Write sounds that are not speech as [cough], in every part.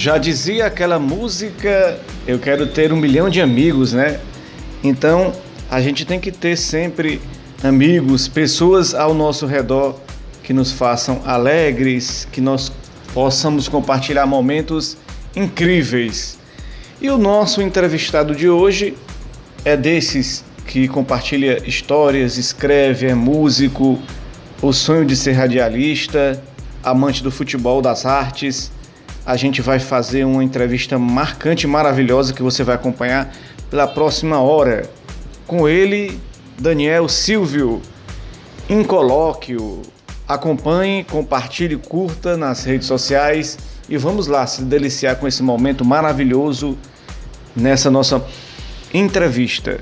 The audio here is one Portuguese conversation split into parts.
Já dizia aquela música, eu quero ter um milhão de amigos, né? Então, a gente tem que ter sempre amigos, pessoas ao nosso redor que nos façam alegres, que nós possamos compartilhar momentos incríveis. E o nosso entrevistado de hoje é desses que compartilha histórias, escreve, é músico, o sonho de ser radialista, amante do futebol, das artes. A gente vai fazer uma entrevista marcante e maravilhosa que você vai acompanhar pela próxima hora. Com ele, Daniel Silvio, em colóquio. Acompanhe, compartilhe, curta nas redes sociais e vamos lá se deliciar com esse momento maravilhoso nessa nossa entrevista.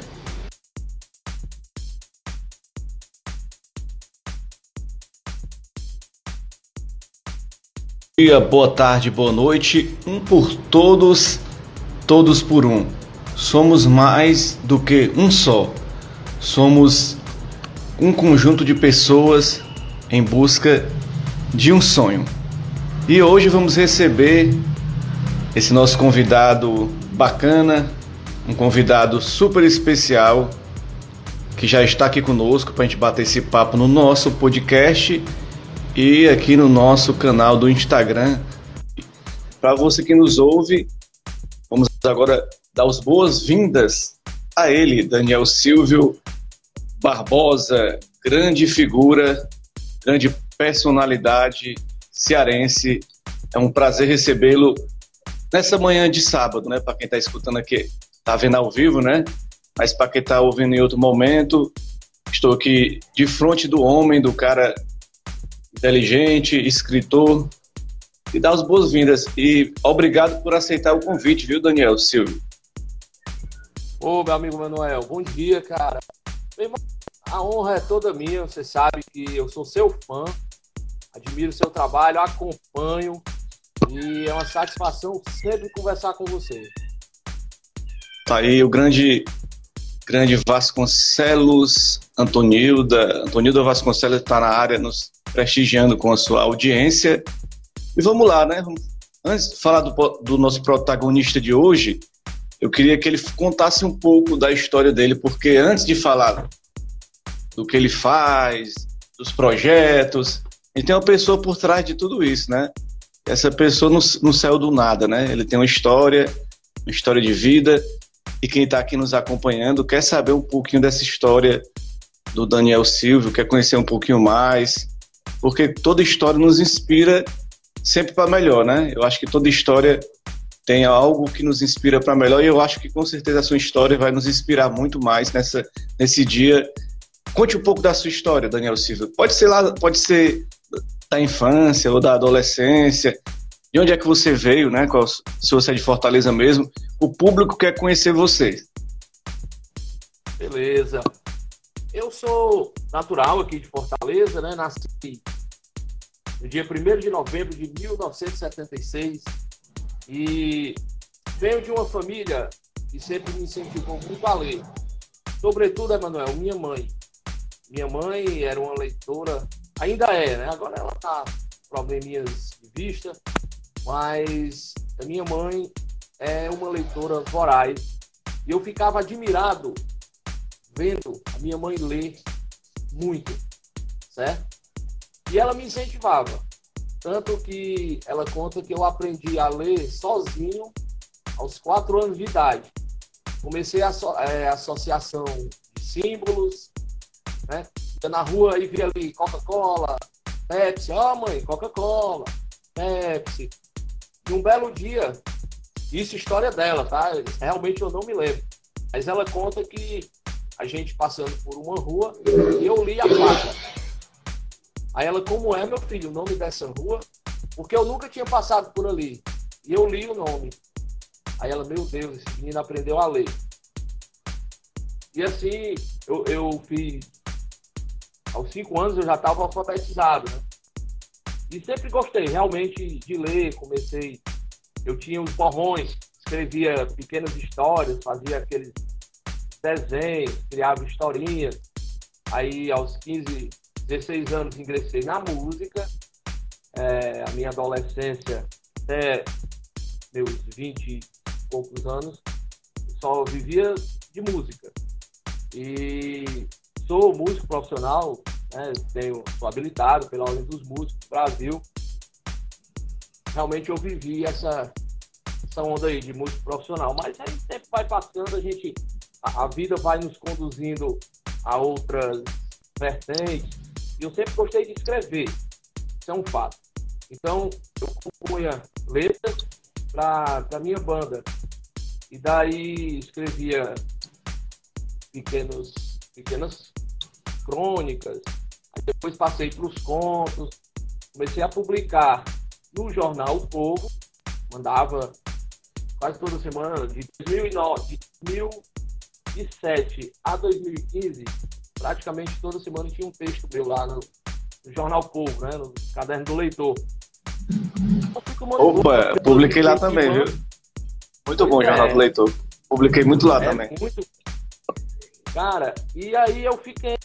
Dia, boa tarde, boa noite. Um por todos, todos por um. Somos mais do que um só. Somos um conjunto de pessoas em busca de um sonho. E hoje vamos receber esse nosso convidado bacana, um convidado super especial que já está aqui conosco para a gente bater esse papo no nosso podcast e aqui no nosso canal do Instagram. Para você que nos ouve, vamos agora dar as boas-vindas a ele, Daniel Silvio Barbosa, grande figura, grande personalidade cearense. É um prazer recebê-lo nessa manhã de sábado, né? Para quem está escutando aqui, está vendo ao vivo, né? Mas para quem está ouvindo em outro momento, estou aqui de frente do homem, do cara inteligente, escritor, e dá as boas-vindas. E obrigado por aceitar o convite, viu, Daniel Silvio? Ô, meu amigo Manuel, bom dia, cara. A honra é toda minha, você sabe que eu sou seu fã, admiro seu trabalho, acompanho e é uma satisfação sempre conversar com você. Tá aí o grande grande Vasconcelos Antonilda. Antonilda Vasconcelos está na área nos prestigiando com a sua audiência. E vamos lá, né? Antes de falar do, do nosso protagonista de hoje, eu queria que ele contasse um pouco da história dele, porque antes de falar do que ele faz, dos projetos, ele tem uma pessoa por trás de tudo isso, né? Essa pessoa não, não saiu do nada, né? Ele tem uma história, uma história de vida, e quem está aqui nos acompanhando quer saber um pouquinho dessa história do Daniel Silvio, quer conhecer um pouquinho mais, porque toda história nos inspira sempre para melhor, né? Eu acho que toda história tem algo que nos inspira para melhor e eu acho que com certeza a sua história vai nos inspirar muito mais nessa, nesse dia. Conte um pouco da sua história, Daniel Silva. Pode ser lá, pode ser da infância ou da adolescência. De onde é que você veio, né? Qual, se você é de Fortaleza mesmo, o público quer conhecer você. Beleza. Eu sou natural aqui de Fortaleza, né? Nasci no dia 1 de novembro de 1976 e venho de uma família que sempre me incentivou muito a ler. Sobretudo, Emanuel, minha mãe. Minha mãe era uma leitora, ainda é, né? Agora ela tá probleminhas de vista, mas a minha mãe é uma leitora voraz. E eu ficava admirado vendo a minha mãe ler muito, certo? E ela me incentivava. Tanto que ela conta que eu aprendi a ler sozinho aos quatro anos de idade. Comecei a é, associação de símbolos, né? Na rua e via ali Coca-Cola, Pepsi, ó oh, mãe, Coca-Cola, Pepsi. E um belo dia, isso é história dela, tá? Realmente eu não me lembro. Mas ela conta que a gente passando por uma rua e eu li a placa. Aí ela, como é, meu filho, o nome dessa rua? Porque eu nunca tinha passado por ali. E eu li o nome. Aí ela, meu Deus, esse menino aprendeu a ler. E assim, eu, eu fiz. Aos cinco anos eu já estava alfabetizado, né? E sempre gostei realmente de ler. Comecei. Eu tinha os borrões, escrevia pequenas histórias, fazia aqueles desenhos, criava historinhas. Aí, aos 15, 16 anos, ingressei na música. É, a minha adolescência, até meus 20 e poucos anos, só vivia de música. E sou músico profissional, né, tenho, sou habilitado pela Ordem dos Músicos do Brasil. Realmente eu vivi essa, essa onda aí de músico profissional. Mas aí o tempo vai passando, a gente. A, a vida vai nos conduzindo a outras vertentes. E eu sempre gostei de escrever. Isso é um fato. Então, eu compunha letras para minha banda. E daí escrevia pequenos, pequenas crônicas. Aí depois passei para os contos. Comecei a publicar no jornal O Povo. Mandava quase toda semana, de 2009, de 2007 a 2015, praticamente toda semana tinha um texto meu lá no, no Jornal Povo, né, no caderno do leitor. Opa, publiquei lá também, viu? Muito bom o Jornal é. do Leitor. Publiquei muito lá é, também. Muito... Cara, e aí eu fiquei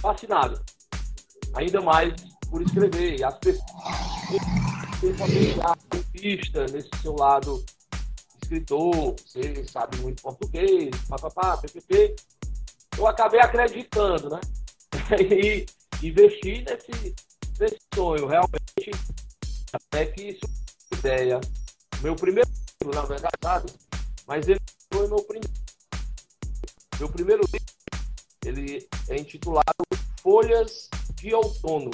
fascinado. Ainda mais por escrever. As pessoas, artista, nesse seu lado escritor, você sabe muito português, papapá, ppp. Eu acabei acreditando, né? [laughs] E investi nesse, nesse sonho. Realmente, até que isso ideia. Meu primeiro livro, na verdade? Mas ele foi meu primeiro. Meu primeiro livro, ele é intitulado Folhas de Outono.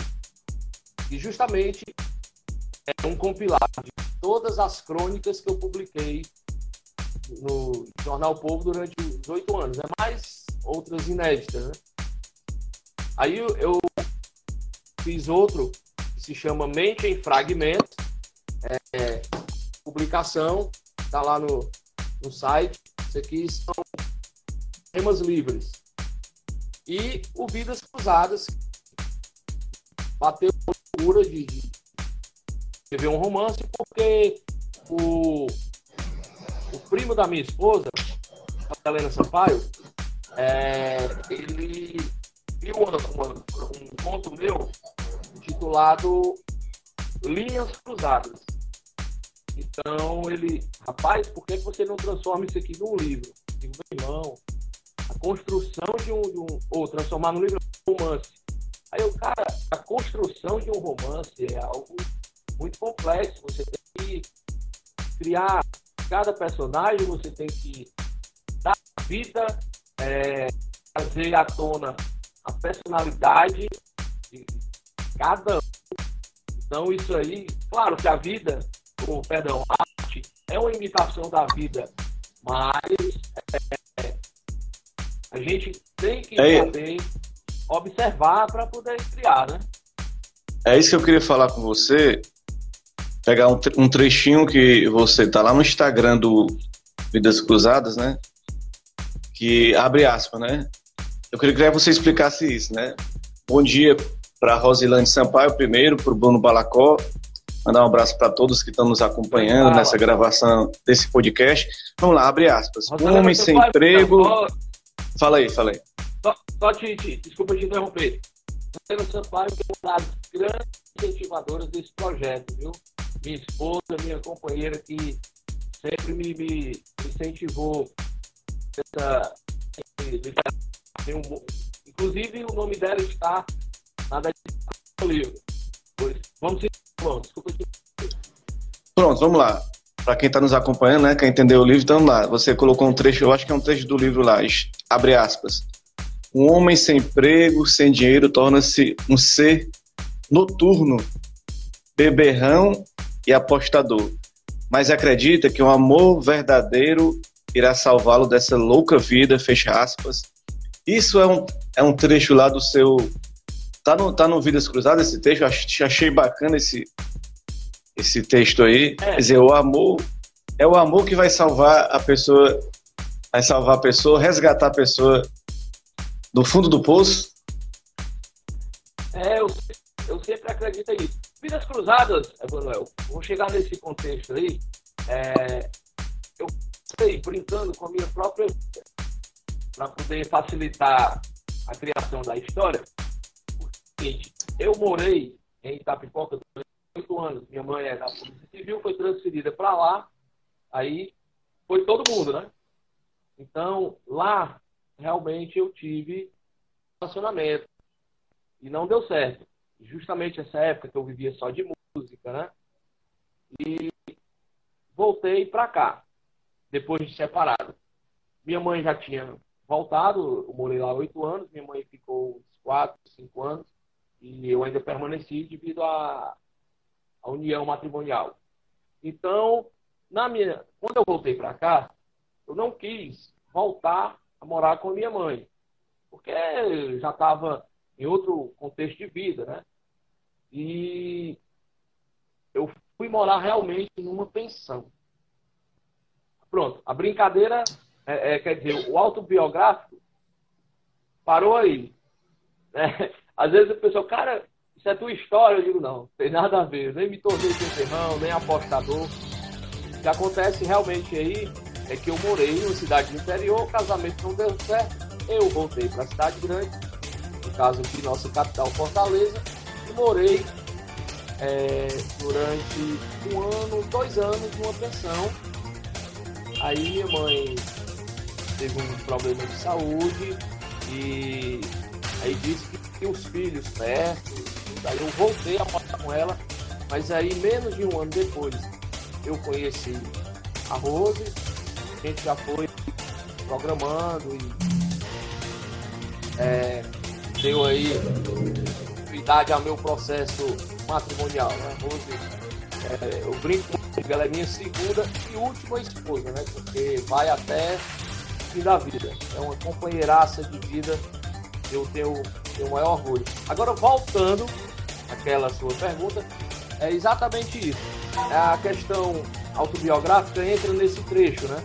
E justamente é um compilado de todas as crônicas que eu publiquei no Jornal Povo durante os oito anos. É mais outras inéditas, né? Aí eu fiz outro que se chama Mente em Fragmentos. É, publicação, está lá no, no site. Isso aqui são temas livres. E o Vidas Cruzadas bateu procura de, de escrever um romance porque o primo da minha esposa, a Helena Sampaio, é, ele viu um conto meu intitulado Linhas Cruzadas. Então ele, rapaz, por que você não transforma isso aqui num livro? Digo, meu irmão, a construção de um, de um ou transformar num livro um romance. Aí eu, cara, a construção de um romance é algo muito complexo. Você tem que criar cada personagem, você tem que dar vida, é, trazer à tona a personalidade de cada um. Então isso aí, claro que a vida com perdão, arte é uma imitação da vida, mas é, a gente tem que é. também observar para poder criar, né? É isso que eu queria falar com você. Pegar um, um trechinho que você tá lá no Instagram do Vidas Cruzadas, né? Que abre aspas, né? Eu queria que você explicasse isso, né? Bom dia para Rosilane Sampaio primeiro, para o Bruno Balacó, Mandar um abraço para todos que estão nos acompanhando Fala. nessa gravação desse podcast. Vamos lá, abre aspas. Homem sem emprego. Só... Fala aí, fala aí. Só, só te, te, desculpa te interromper. Rosilane Sampaio é uma das grandes incentivadoras desse projeto, viu? Minha esposa, minha companheira que sempre me, me incentivou essa, inclusive o nome dela está na descrição do livro. Vamos Pronto, vamos lá. Para quem está nos acompanhando, né, quer entender o livro, então lá. Você colocou um trecho, eu acho que é um trecho do livro lá, abre aspas. Um homem sem emprego, sem dinheiro, torna-se um ser noturno, beberrão e apostador. Mas acredita que um amor verdadeiro irá salvá-lo dessa louca vida, fecha aspas. Isso é um, é um trecho lá do seu Tá no, tá no Vidas Cruzadas esse texto, eu achei bacana esse, esse texto aí. É. Quer dizer, o amor é o amor que vai salvar a pessoa, vai salvar a pessoa, resgatar a pessoa do fundo do poço. É, eu, eu sempre acredito nisso. Vidas Cruzadas, Emanuel, vou chegar nesse contexto aí. É, eu sei, brincando com a minha própria para poder facilitar a criação da história seguinte, eu morei em Itapipoca oito anos, minha mãe é da Polícia Civil, foi transferida para lá, aí foi todo mundo, né? Então, lá, realmente eu tive relacionamento. E não deu certo. Justamente essa época que eu vivia só de música, né? E voltei para cá, depois de separado. Minha mãe já tinha voltado, eu morei lá oito anos, minha mãe ficou uns quatro, cinco anos, e eu ainda permaneci devido à, à união matrimonial. Então, na minha, quando eu voltei para cá, eu não quis voltar a morar com a minha mãe, porque já estava em outro contexto de vida, né? E eu fui morar realmente numa pensão. Pronto, a brincadeira, é, é, quer dizer, o autobiográfico parou aí. Né? [laughs] Às vezes o pessoal, cara, isso é tua história. Eu digo, não, tem nada a ver. Nem me tornei terrão, nem apostador. O que acontece realmente aí é que eu morei em uma cidade do interior, o casamento não deu certo, eu voltei para a cidade grande, no caso aqui, nossa capital, Fortaleza, e morei é, durante um ano, dois anos numa pensão. Aí minha mãe teve um problema de saúde e aí disse que tinha os filhos perto. Aí eu voltei a morar com ela, mas aí menos de um ano depois eu conheci a Rose, a gente já foi programando e é, deu aí idade ao meu processo matrimonial, né? Rose, é, eu brinco que ela é minha segunda e última esposa, né? Porque vai até o fim da vida. É uma companheiraça de vida, eu tenho, tenho o maior orgulho. Agora, voltando àquela sua pergunta, é exatamente isso. É a questão autobiográfica entra nesse trecho, né?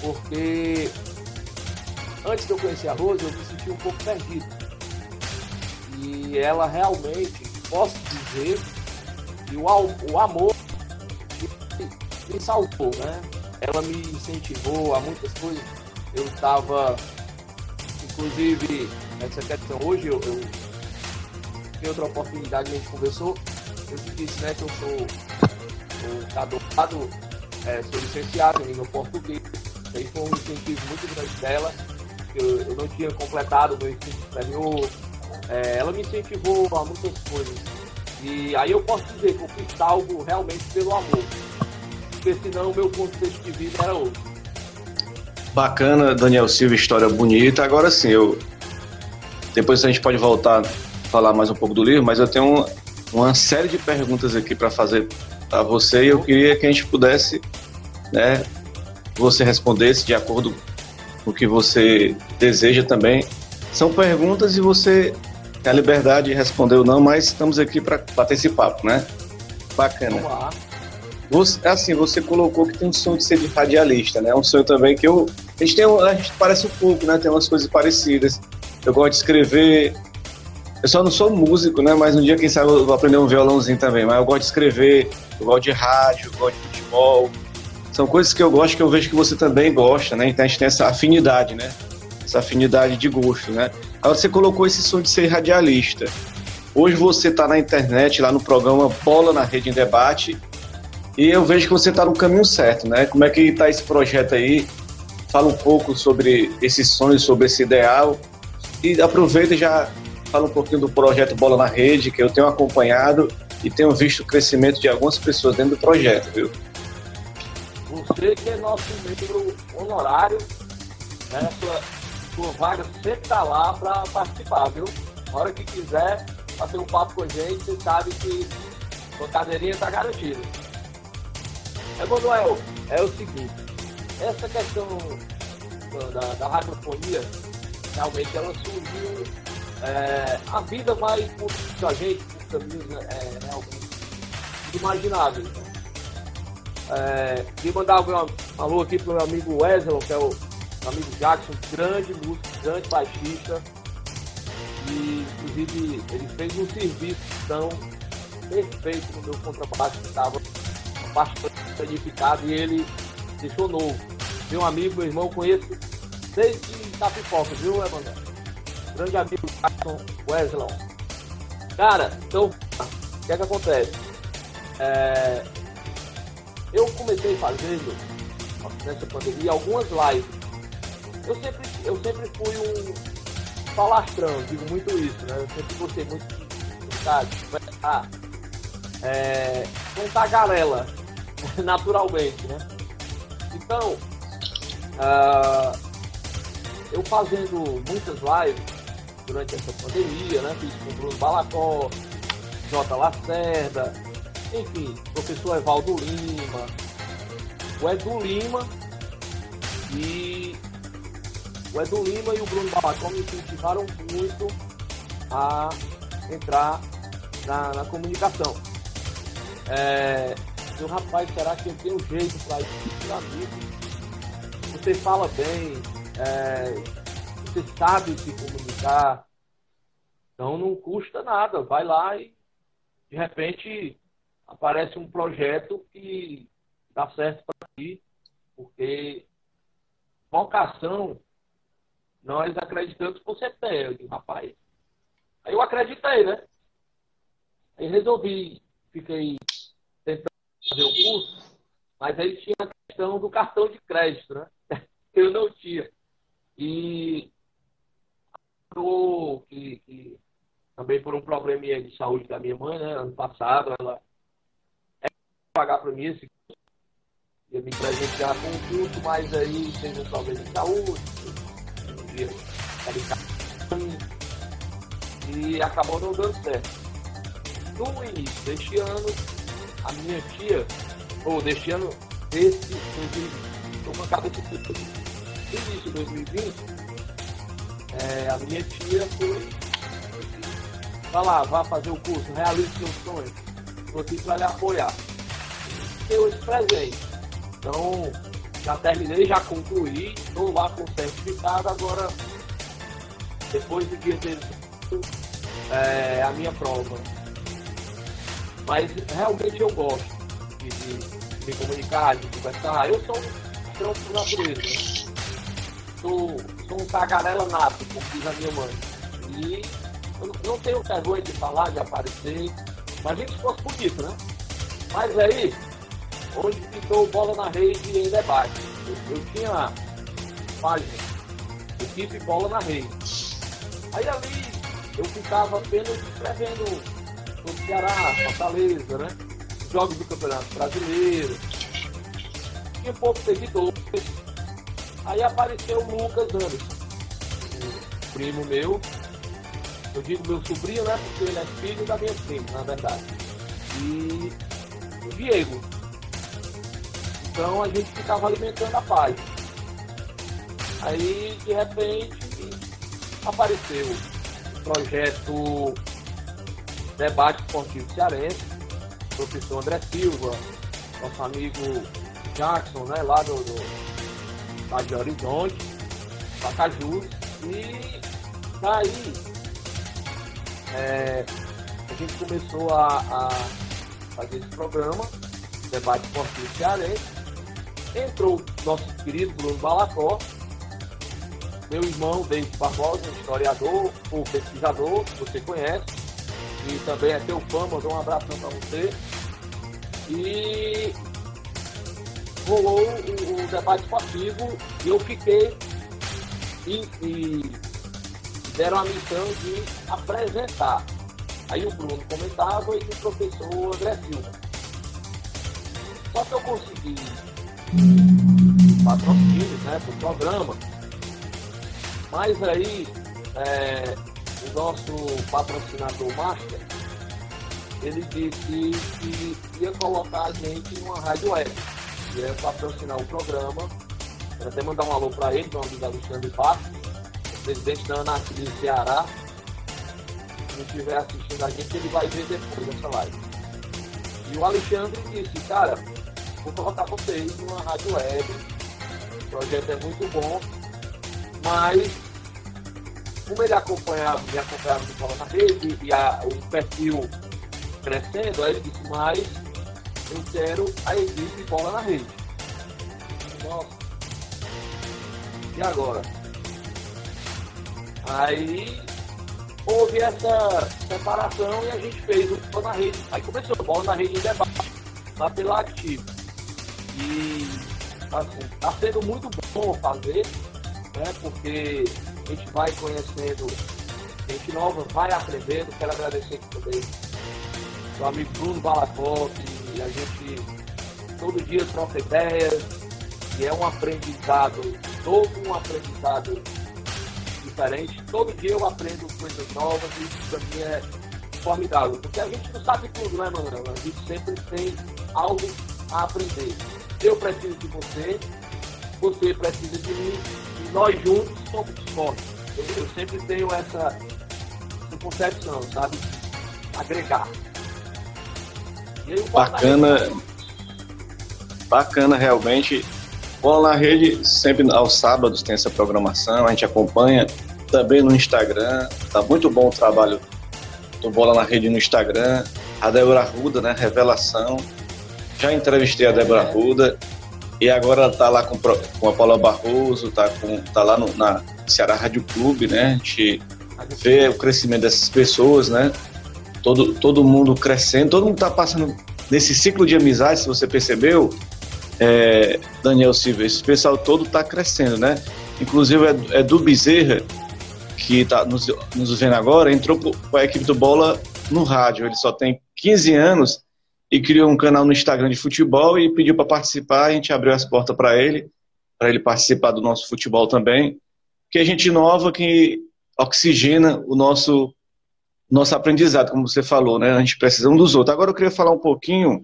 Porque antes de eu conhecer a Rose, eu me senti um pouco perdido. E ela realmente, posso dizer, que o, o amor me, salvou, né? Ela me incentivou a muitas coisas. Eu estava, inclusive, nessa questão, hoje eu, eu outra oportunidade a gente conversou, eu te disse né, que eu sou, sou graduado, é, sou licenciado em língua português. Aí foi um incentivo muito grande dela. Eu, eu não tinha completado meu ensino superior. É, ela me incentivou a muitas coisas. E aí eu posso dizer que eu algo realmente pelo amor. Porque senão o meu contexto de vida era outro. Bacana, Daniel Silva, história bonita. Agora sim, eu. Depois a gente pode voltar falar mais um pouco do livro, mas eu tenho uma, uma série de perguntas aqui para fazer a você e eu queria que a gente pudesse, né, você respondesse de acordo com o que você deseja também. São perguntas e você tem a liberdade de responder ou não, mas estamos aqui para bater esse papo, né? Bacana. Você, assim, você colocou que tem um sonho de ser de radialista, né? Um sonho também que eu. A gente, tem, a gente parece um pouco, né? Tem umas coisas parecidas. Eu gosto de escrever, eu só não sou músico, né? Mas um dia, quem sabe, eu vou aprender um violãozinho também. Mas eu gosto de escrever, eu gosto de rádio, eu gosto de futebol. São coisas que eu gosto que eu vejo que você também gosta, né? Então a gente tem essa afinidade, né? Essa afinidade de gosto, né? Aí você colocou esse som de ser radialista. Hoje você está na internet, lá no programa Bola na Rede em Debate, e eu vejo que você está no caminho certo, né? Como é que está esse projeto aí? Fala um pouco sobre esse sonho, sobre esse ideal, e aproveita e já fala um pouquinho do projeto Bola na Rede, que eu tenho acompanhado e tenho visto o crescimento de algumas pessoas dentro do projeto, viu? Você que é nosso membro honorário, né? Sua vaga sempre está lá para participar, viu? Na hora que quiser fazer um papo com a gente, você sabe que sua cadeirinha está garantida. Emanuel, é o seguinte, essa questão da, da radiofonia, realmente ela surgiu é, a vida vai com a gente por caminhos é, realmente imagináveis. Né? É, mandar um alô aqui pro meu amigo Wesley, que é o meu amigo Jackson, grande músico, grande baixista. E inclusive ele fez um serviço tão perfeito no meu contrabaixo que estava bastante edificado e ele deixou novo. Meu amigo, meu irmão, conheço desde da viu, Emanuel? grande amigo Jackson Wesley. Cara, então, o que é que acontece? é, eu comecei fazendo nessa pandemia algumas lives. Eu sempre, eu sempre fui um falastrão, digo muito isso, né? Eu sempre gostei muito de conversar, é, com tagarela, [laughs] naturalmente, né? Então, uh, eu fazendo muitas lives durante essa pandemia, né? Fiz com o Bruno Balacó, J. Lacerda, enfim, professor Evaldo Lima, o Edu Lima e o Edu Lima e o Bruno Balacó me incentivaram muito a entrar na, na comunicação. É, meu rapaz, será que eu tenho jeito para isso? Amigo, você fala bem, é, você sabe se comunicar, então não custa nada, vai lá e de repente aparece um projeto que dá certo para ti, porque vocação nós acreditamos que você tem. Rapaz. Aí eu acreditei, né? Aí resolvi, fiquei tentando fazer o curso, mas aí tinha a questão do cartão de crédito, né? [laughs] Eu não tinha. E que, que também por um probleminha de saúde da minha mãe, né? Ano passado, ela é pagar para mim esse ia me presentear com um curso, mas aí teve um problema de saúde, um dia e acabou não dando certo. No início deste ano, a minha tia, ou deste ano, desse 2020, uma de início de 2020, é, a minha tia foi Vá lá, vá fazer o curso, realize seus sonhos. Aqui para lhe apoiar. Eu esse presente. Então, já terminei, já concluí, estou lá com certificado, agora, depois dia 18, é, a minha prova. Mas realmente eu gosto de, de, de me comunicar, de conversar. Eu sou um trampo por natureza. Sou, sou um tagarela nato, como diz a minha mãe. E eu não tenho vergonha de falar, de aparecer. Mas gente fosse bonito, né? Mas aí, onde ficou bola na rede em debate. Eu, eu tinha página, equipe bola na rede. Aí ali eu ficava apenas escrevendo o Ceará, Fortaleza, né? Jogos do Campeonato Brasileiro. Tinha poucos seguidores. Aí apareceu o Lucas Anderson, primo meu. Eu digo meu sobrinho, né? Porque ele é filho da minha prima, na verdade. E o Diego, então a gente ficava alimentando a paz. Aí, de repente, apareceu o projeto Debate Esportivo Cearense, professor André Silva, nosso amigo Jackson, né, lá do, do lá de Horizonte, Pacajus, e daí é, a gente começou a, a fazer esse programa, Debate Esportivo Cearense, entrou nosso querido Bruno Balacó, meu irmão David Barbosa, historiador ou pesquisador, que você conhece, e também é teu fã, mandou um abraço para você. E rolou o, o, debate esportivo e eu fiquei e, e deram a missão de apresentar. Aí o Bruno comentava e o professor André Silva. Só que eu consegui patrocínios né, para o programa. Mas aí é, o nosso patrocinador Master, ele disse que ia colocar a gente numa rádio web. Ia patrocinar o programa. Quero até mandar um alô para ele, meu amigo Alexandre Pato, presidente da ANAC do Ceará. Se estiver assistindo a gente, ele vai ver depois dessa live. E o Alexandre disse, cara, vou colocar vocês numa rádio web. O projeto é muito bom, mas como ele acompanhava, me acompanhava de forma na rede e a, o perfil crescendo, aí ele disse, mas eu quero a equipe bola na rede. Nossa. E agora? Aí houve essa separação e a gente fez o bola na rede. Aí começou o bola na rede em debate, lá pela Active. E assim, está sendo muito bom fazer, né? Porque a gente vai conhecendo gente nova, vai aprendendo. Quero agradecer também o amigo Bruno Balacop, e a gente todo dia troca ideias, e é um aprendizado, todo um aprendizado diferente. Todo dia eu aprendo coisas novas e isso para mim é formidável. Porque a gente não sabe tudo, né, Manuel? A gente sempre tem algo a aprender. Eu preciso de você, você precisa de mim, e nós juntos somos fortes. Eu, eu sempre tenho essa, essa concepção, sabe? Agregar. Bacana. Bacana, realmente. Bola na Rede, sempre aos sábados tem essa programação, a gente acompanha também no Instagram. Tá muito bom o trabalho do Bola na Rede no Instagram. A Débora Ruda, né? Revelação. Já entrevistei a Débora. Ruda e agora tá lá com, com a Paula Barroso, tá, com, tá lá no, na Ceará Rádio Clube, né? A gente vê o crescimento dessas pessoas, né? Todo, todo mundo crescendo, todo mundo tá passando nesse ciclo de amizade, se você percebeu, é, Daniel Silva, esse pessoal todo está crescendo, né? Inclusive é, é do Bezerra, que está nos, nos vendo agora, entrou com a equipe do Bola no rádio. Ele só tem 15 anos e criou um canal no Instagram de futebol e pediu para participar. A gente abriu as portas para ele, para ele participar do nosso futebol também. Que é gente nova que oxigena o nosso nosso aprendizado, como você falou, né? A gente precisa um dos outros. Agora eu queria falar um pouquinho,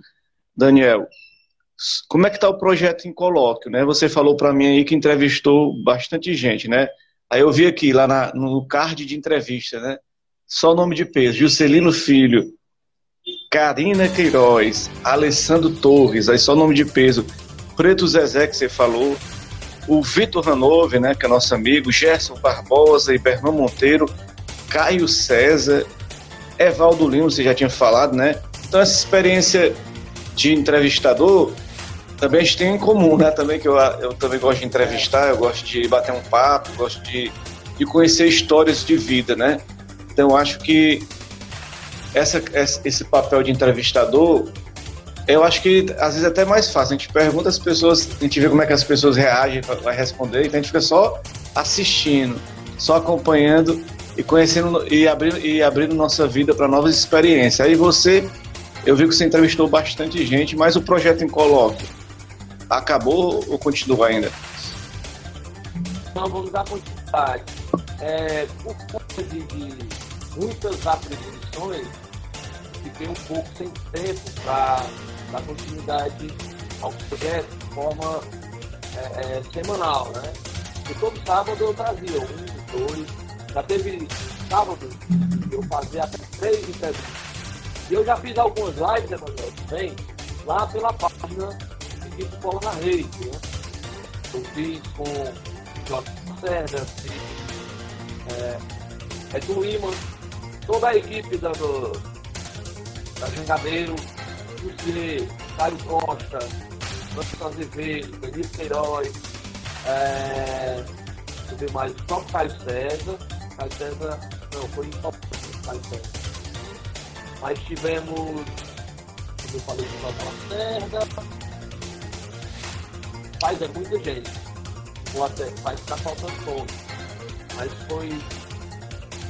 Daniel, como é que está o projeto em colóquio, né? Você falou para mim aí que entrevistou bastante gente, né? Aí eu vi aqui, lá na, no card de entrevista, né? Só nome de peso, Juscelino Filho, Karina Queiroz, Alessandro Torres, aí só nome de peso, Preto Zezé que você falou, o Vitor Hanove, né, que é nosso amigo, Gerson Barbosa e Bernão Monteiro, Caio César, Evaldo Lima, você já tinha falado, né? Então essa experiência de entrevistador também a gente tem em comum, né? Também que eu, eu também gosto de entrevistar, eu gosto de bater um papo, gosto de, de conhecer histórias de vida, né? Então acho que essa, esse papel de entrevistador, eu acho que às vezes é até mais fácil. A gente pergunta às pessoas, a gente vê como é que as pessoas reagem, vai responder, então a gente fica só assistindo, só acompanhando e conhecendo e abrindo, e abrindo nossa vida para novas experiências. Aí você, eu vi que você entrevistou bastante gente, mas o projeto em colóquio, acabou ou continua ainda? Não, vamos dar continuidade. É, por conta de muitas atribuições, fiquei um pouco sem tempo para dar continuidade ao projeto de forma é, é, semanal, né? Porque todo sábado eu trazia um, dois, já teve sábado eu fazia até três entrevistas. E eu já fiz algumas lives, Emanuel, também, lá pela página equipe Bola na Rede, né? Eu fiz com Jorge Lacerda, fiz é, Edu Lima, toda a equipe da, do, da Jangadeiro, José, Caio Costa, Francisco Azevedo, Benito Queiroz, é, deixa mais, próprio Caio César, Caio César, não, foi em Caio César. Mas tivemos, como eu falei, o Jorge Lacerda, Faz é muita gente. Ou até vai ficar faltando pouco. Mas foi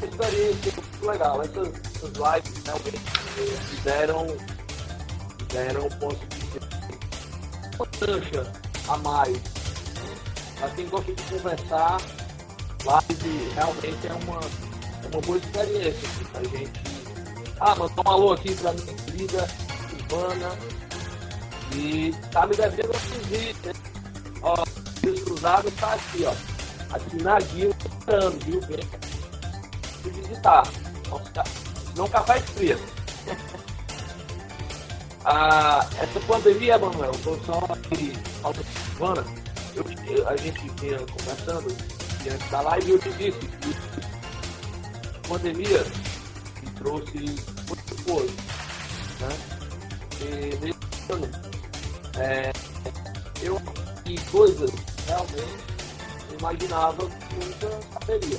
experiência muito legal. Essas, essas lives realmente fizeram, fizeram ponto de uma cancha a mais. Para quem gosta de conversar, live realmente é uma, é uma boa experiência assim, pra gente. Ah, mandar um alô aqui pra minha querida Silvana. E tá me devendo um vídeo, né? Ó, os cruzados tá aqui, ó. Aqui na guia, viu? Se visitar. Não café frio. [laughs] ah, essa pandemia, Manuel, tô só aqui, semana, a gente vinha conversando diante da live e eu te disse que a pandemia me trouxe muitas coisas, né? E nesse ano, é, eu e coisas realmente imaginava que nunca saberia.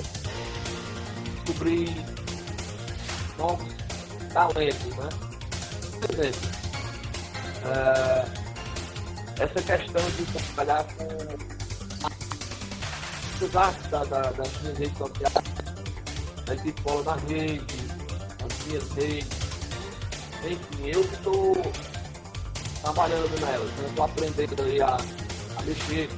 Descobri novos talentos, né? Por exemplo, uh, essa questão de trabalhar com os artes da, da, das minhas redes sociais, da escola na rede, as minhas redes, enfim, eu estou trabalhando nelas, né? estou aprendendo aí a, a mexer,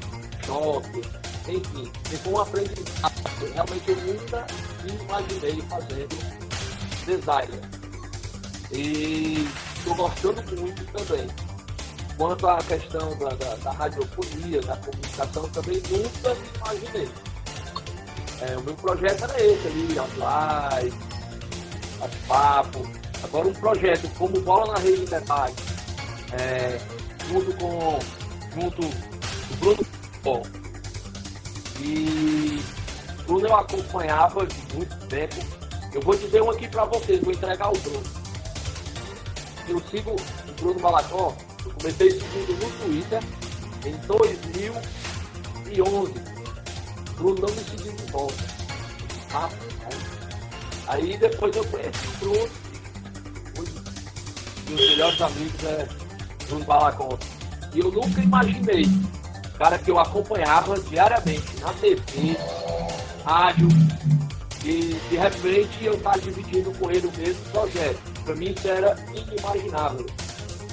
choque, enfim, ficou um aprendizado. Realmente eu nunca imaginei fazendo designer. E estou gostando muito também. Quanto à questão da, da, da radiofonia, da comunicação, também nunca me imaginei. É, o meu projeto era esse ali, as lives, as papo. Agora um projeto como Bola na Rede de Debate, é, junto com junto o Bruno Bom. E Bruno eu acompanhava de muito tempo eu vou dizer um aqui para vocês, vou entregar o Bruno. Eu sigo o Bruno Balacó, eu comecei seguindo no Twitter em 2011. O Bruno não me seguiu de volta. Ah, aí depois eu conheci o Bruno. Meus melhores amigos é Bruno Balacó. E eu nunca imaginei, cara que eu acompanhava diariamente na TV, rádio, e de repente eu estar dividindo com ele o mesmo projeto. Para mim isso era inimaginável.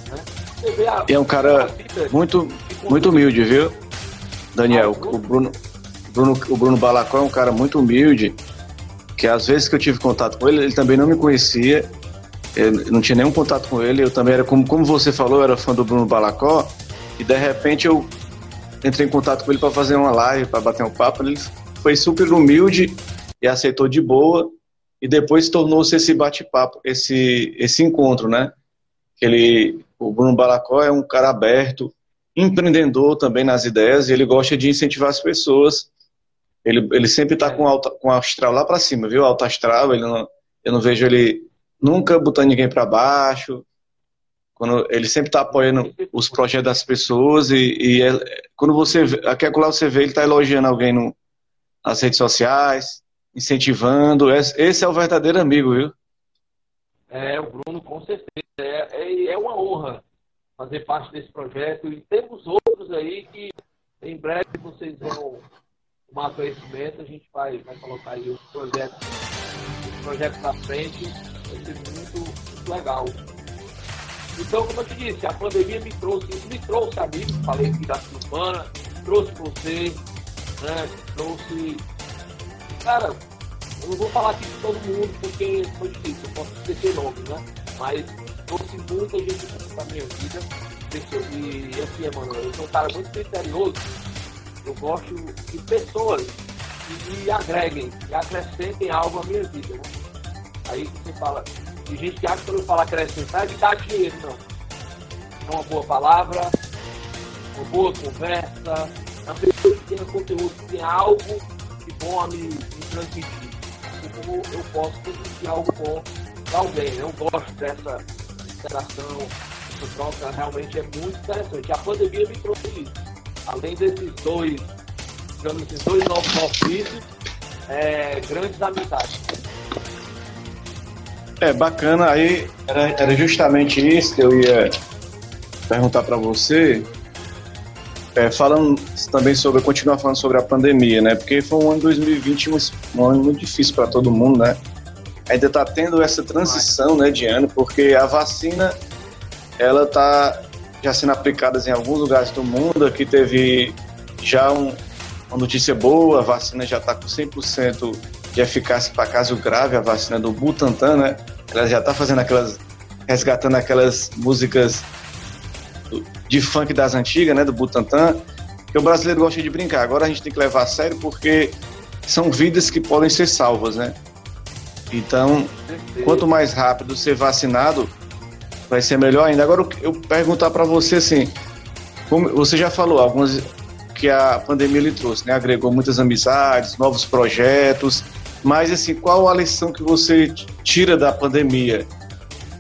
Né? A, é um cara muito, muito humilde, viu, Daniel? Ah, o Bruno, Bruno, o Bruno Balacó é um cara muito humilde, que às vezes que eu tive contato com ele, ele também não me conhecia, eu não tinha nenhum contato com ele, eu também era, como, como você falou, eu era fã do Bruno Balacó, e de repente eu entrei em contato com ele para fazer uma live, para bater um papo, ele foi super humilde e aceitou de boa, e depois tornou-se esse bate-papo, esse, esse encontro, né? Ele, o Bruno Balacó é um cara aberto, empreendedor também nas ideias, e ele gosta de incentivar as pessoas. Ele, ele sempre está com, alta, com astral lá para cima, viu? Alto astral, ele não, eu não vejo ele nunca botando ninguém para baixo. Quando ele sempre está apoiando os projetos das pessoas e, e é, quando você aqui lá você vê ele está elogiando alguém no, nas redes sociais, incentivando. Esse é o verdadeiro amigo, viu? É, o Bruno, com certeza. É, é, é uma honra fazer parte desse projeto. E temos outros aí que em breve vocês vão tomar conhecimento. A gente vai, vai colocar aí os projetos, os projetos na frente. Vai ser muito, muito legal. Então, como eu te disse, a pandemia me trouxe, me trouxe amigos, falei aqui da Silvana, trouxe você, né, trouxe Cara, eu não vou falar aqui de todo mundo porque foi difícil, eu posso esquecer nomes, né? Mas trouxe muita gente pra minha vida. E assim, mano, eu sou um cara muito criterioso. Eu gosto de pessoas que me agreguem, que acrescentem algo à minha vida. Né? Aí você fala, de gente que acha que quando eu falar acrescentar é de dar dinheiro, não. É uma boa palavra, uma boa conversa, uma pessoa que tenha conteúdo, que tenha algo bom a me, me transmitir. Como eu posso transmitir algo bom para alguém. Né? Eu gosto dessa interação, essa troca realmente é muito interessante. A pandemia me trouxe isso. Além desses dois, digamos, esses dois novos ofícios, é, grandes amizades. É bacana, aí era, era justamente isso que eu ia perguntar para você, é, falando também sobre, continuar falando sobre a pandemia, né? Porque foi um ano de 2020 um, um ano muito difícil para todo mundo, né? Ainda está tendo essa transição, né, de ano, porque a vacina ela está já sendo aplicada em alguns lugares do mundo. Aqui teve já um, uma notícia boa, a vacina já está com 100% de eficácia para caso grave, a vacina do Butantan, né? Ela já está fazendo aquelas, resgatando aquelas músicas de funk das antigas, né, do Butantan, que o brasileiro gosta de brincar. Agora a gente tem que levar a sério porque são vidas que podem ser salvas, né? Então, quanto mais rápido ser vacinado, vai ser melhor ainda. Agora eu perguntar para você assim, como você já falou algumas que a pandemia lhe trouxe, né? Agregou muitas amizades, novos projetos, mas assim, qual a lição que você tira da pandemia?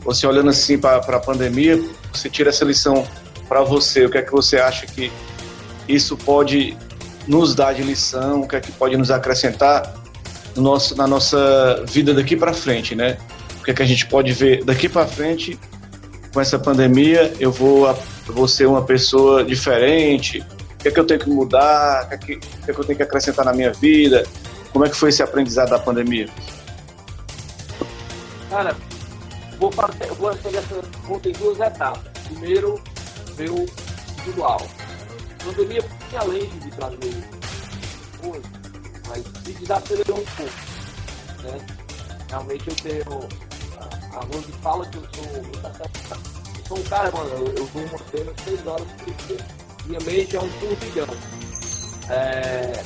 Você olhando assim para a pandemia, você tira essa lição para você? O que é que você acha que isso pode nos dar de lição? O que é que pode nos acrescentar no nosso, na nossa vida daqui para frente, né? O que, é que a gente pode ver daqui para frente com essa pandemia? Eu vou, eu vou ser uma pessoa diferente? O que é que eu tenho que mudar? O que é que, o que, é que eu tenho que acrescentar na minha vida? Como é que foi esse aprendizado da pandemia? Cara, vou fazer, vou fazer essa conta em duas etapas. Primeiro, meu individual. A pandemia foi além de trazer coisas, mas me desacelerou um pouco. Né? Realmente eu tenho. A, a Rose fala que eu sou Eu sou um cara, mano, eu, eu durmo apenas 6 horas por dia. Minha mente é um turbilhão. É,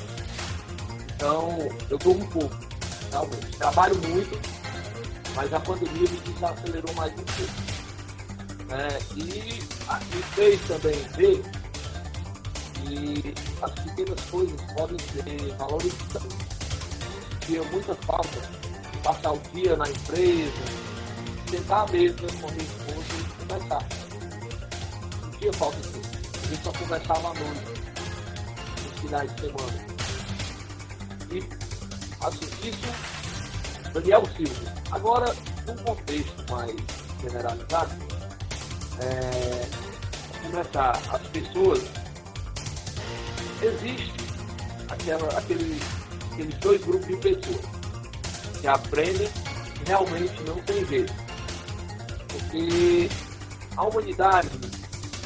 então, eu durmo um pouco, realmente. Trabalho muito, mas a pandemia me desacelerou mais um pouco. É, e me fez também ver que as pequenas coisas podem ser valorizadas. Tinha muita falta de passar o dia na empresa, sentar à mesa com a minha esposa e conversar. Não tinha falta disso. A gente só conversava à noite, nos finais de semana. E assim, isso, Daniel Silva. Agora, num contexto mais generalizado, é, começar as pessoas existe aquela, aquele, aqueles dois grupos de pessoas que aprendem realmente não tem jeito. Porque a humanidade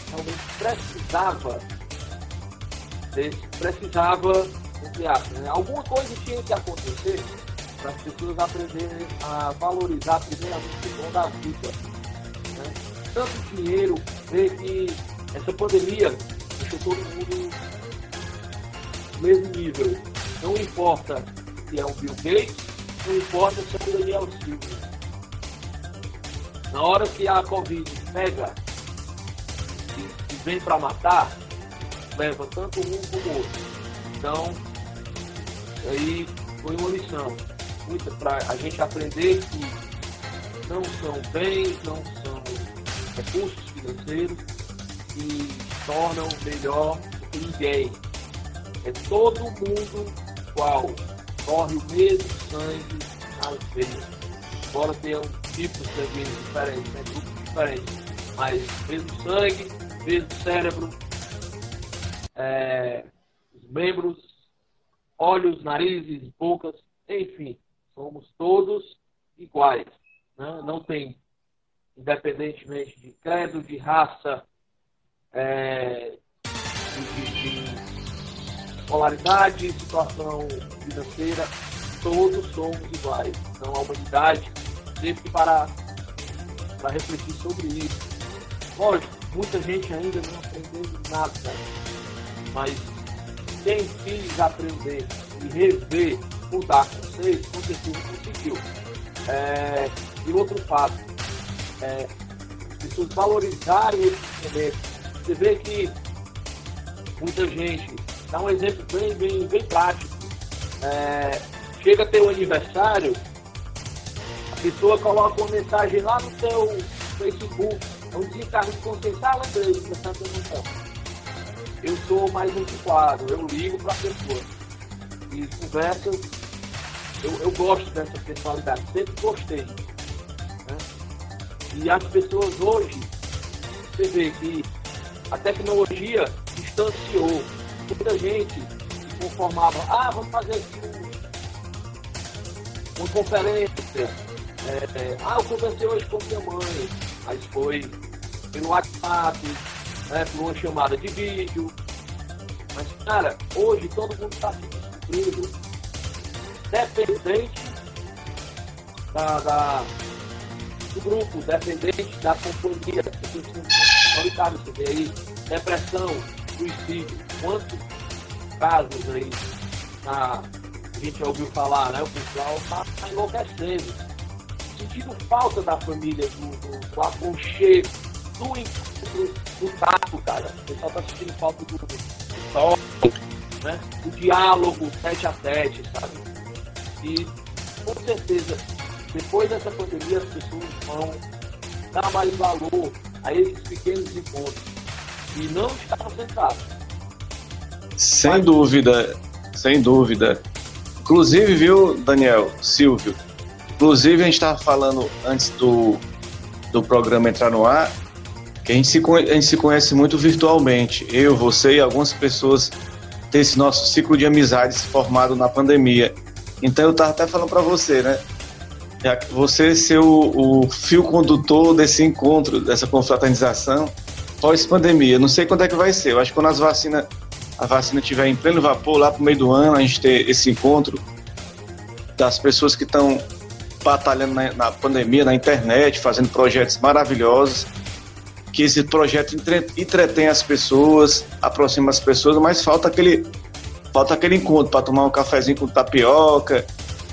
realmente precisava desse, precisava, entre aspas, né? alguma coisa tinha que acontecer para as pessoas aprenderem a valorizar primeiramente o dom da vida. Né? Tanto dinheiro, ver que essa pandemia deixou todo mundo mesmo nível. Não importa se é o Bill Gates, não importa se é o Daniel Silva. Na hora que a Covid pega e, vem para matar, leva tanto um como o outro. Então, aí foi uma lição. Para a gente aprender que não são bens, não são recursos financeiros que tornam melhor ninguém é todo mundo igual, corre o mesmo sangue às vezes. Embora tenha um tipo de sanguíneo diferente, né? grupos diferentes, mas mesmo sangue, mesmo cérebro, é, os membros, olhos, narizes, bocas, enfim, somos todos iguais. Né? Não tem, independentemente de credo, de raça, é, de, de, de polaridade, situação financeira, todos somos iguais. Então a humanidade teve que parar para refletir sobre isso. Lógico, muita gente ainda não aprendeu nada, mas quem quis aprender e rever, mudar conceitos, com certeza conseguiu. É, e outro fato, é, as pessoas valorizarem esse momento. Você vê que muita gente Dá um exemplo bem, bem, bem prático. É, chega um aniversário, a pessoa coloca uma mensagem lá no seu Facebook, é um desencargo de consciência, ah, lembrei, prestando atenção. Eu sou mais antiquado, eu ligo para a pessoa. E conversa, eu, eu gosto dessa personalidade, sempre gostei. E as pessoas hoje, você vê que a tecnologia distanciou muita gente se conformava, ah, vamos fazer aqui uma conferência. É, é, ah, eu conversei hoje com minha mãe. Aí foi pelo WhatsApp, né, por uma chamada de vídeo. Mas, cara, hoje todo mundo está se descobrindo dependente da, da, do grupo, dependente da companhia. Solitário, você vê aí, depressão, suicídio. Quantos casos aí a gente ouviu falar, né? O pessoal tá, tá enlouquecendo. Sentindo falta da família, do, do, do aconchego, do encontro, do tato, cara. O pessoal tá sentindo falta do, do toque, né? Do diálogo tete a tete, sabe? E com certeza, depois dessa pandemia, as pessoas vão dar mais valor a esses pequenos encontros e não estavam sentados. Sem Mas... dúvida, sem dúvida. Inclusive, viu, Daniel, Silvio, Inclusive, a gente estava falando antes do, do programa entrar no ar, que a gente, se, a gente se conhece muito virtualmente. Eu, você e algumas pessoas têm esse nosso ciclo de amizades formado na pandemia. Então eu estava até falando para você, né? Você ser o, o fio condutor desse encontro, dessa confraternização pós-pandemia. Não sei quando é que vai ser. Eu acho que quando as vacinas, a vacina estiver em pleno vapor, lá pro meio do ano, a gente ter esse encontro das pessoas que estão batalhando na, na, pandemia, na internet, fazendo projetos maravilhosos, que esse projeto entre, entretém as pessoas, aproxima as pessoas, mas falta aquele, falta aquele encontro para tomar um cafezinho com tapioca,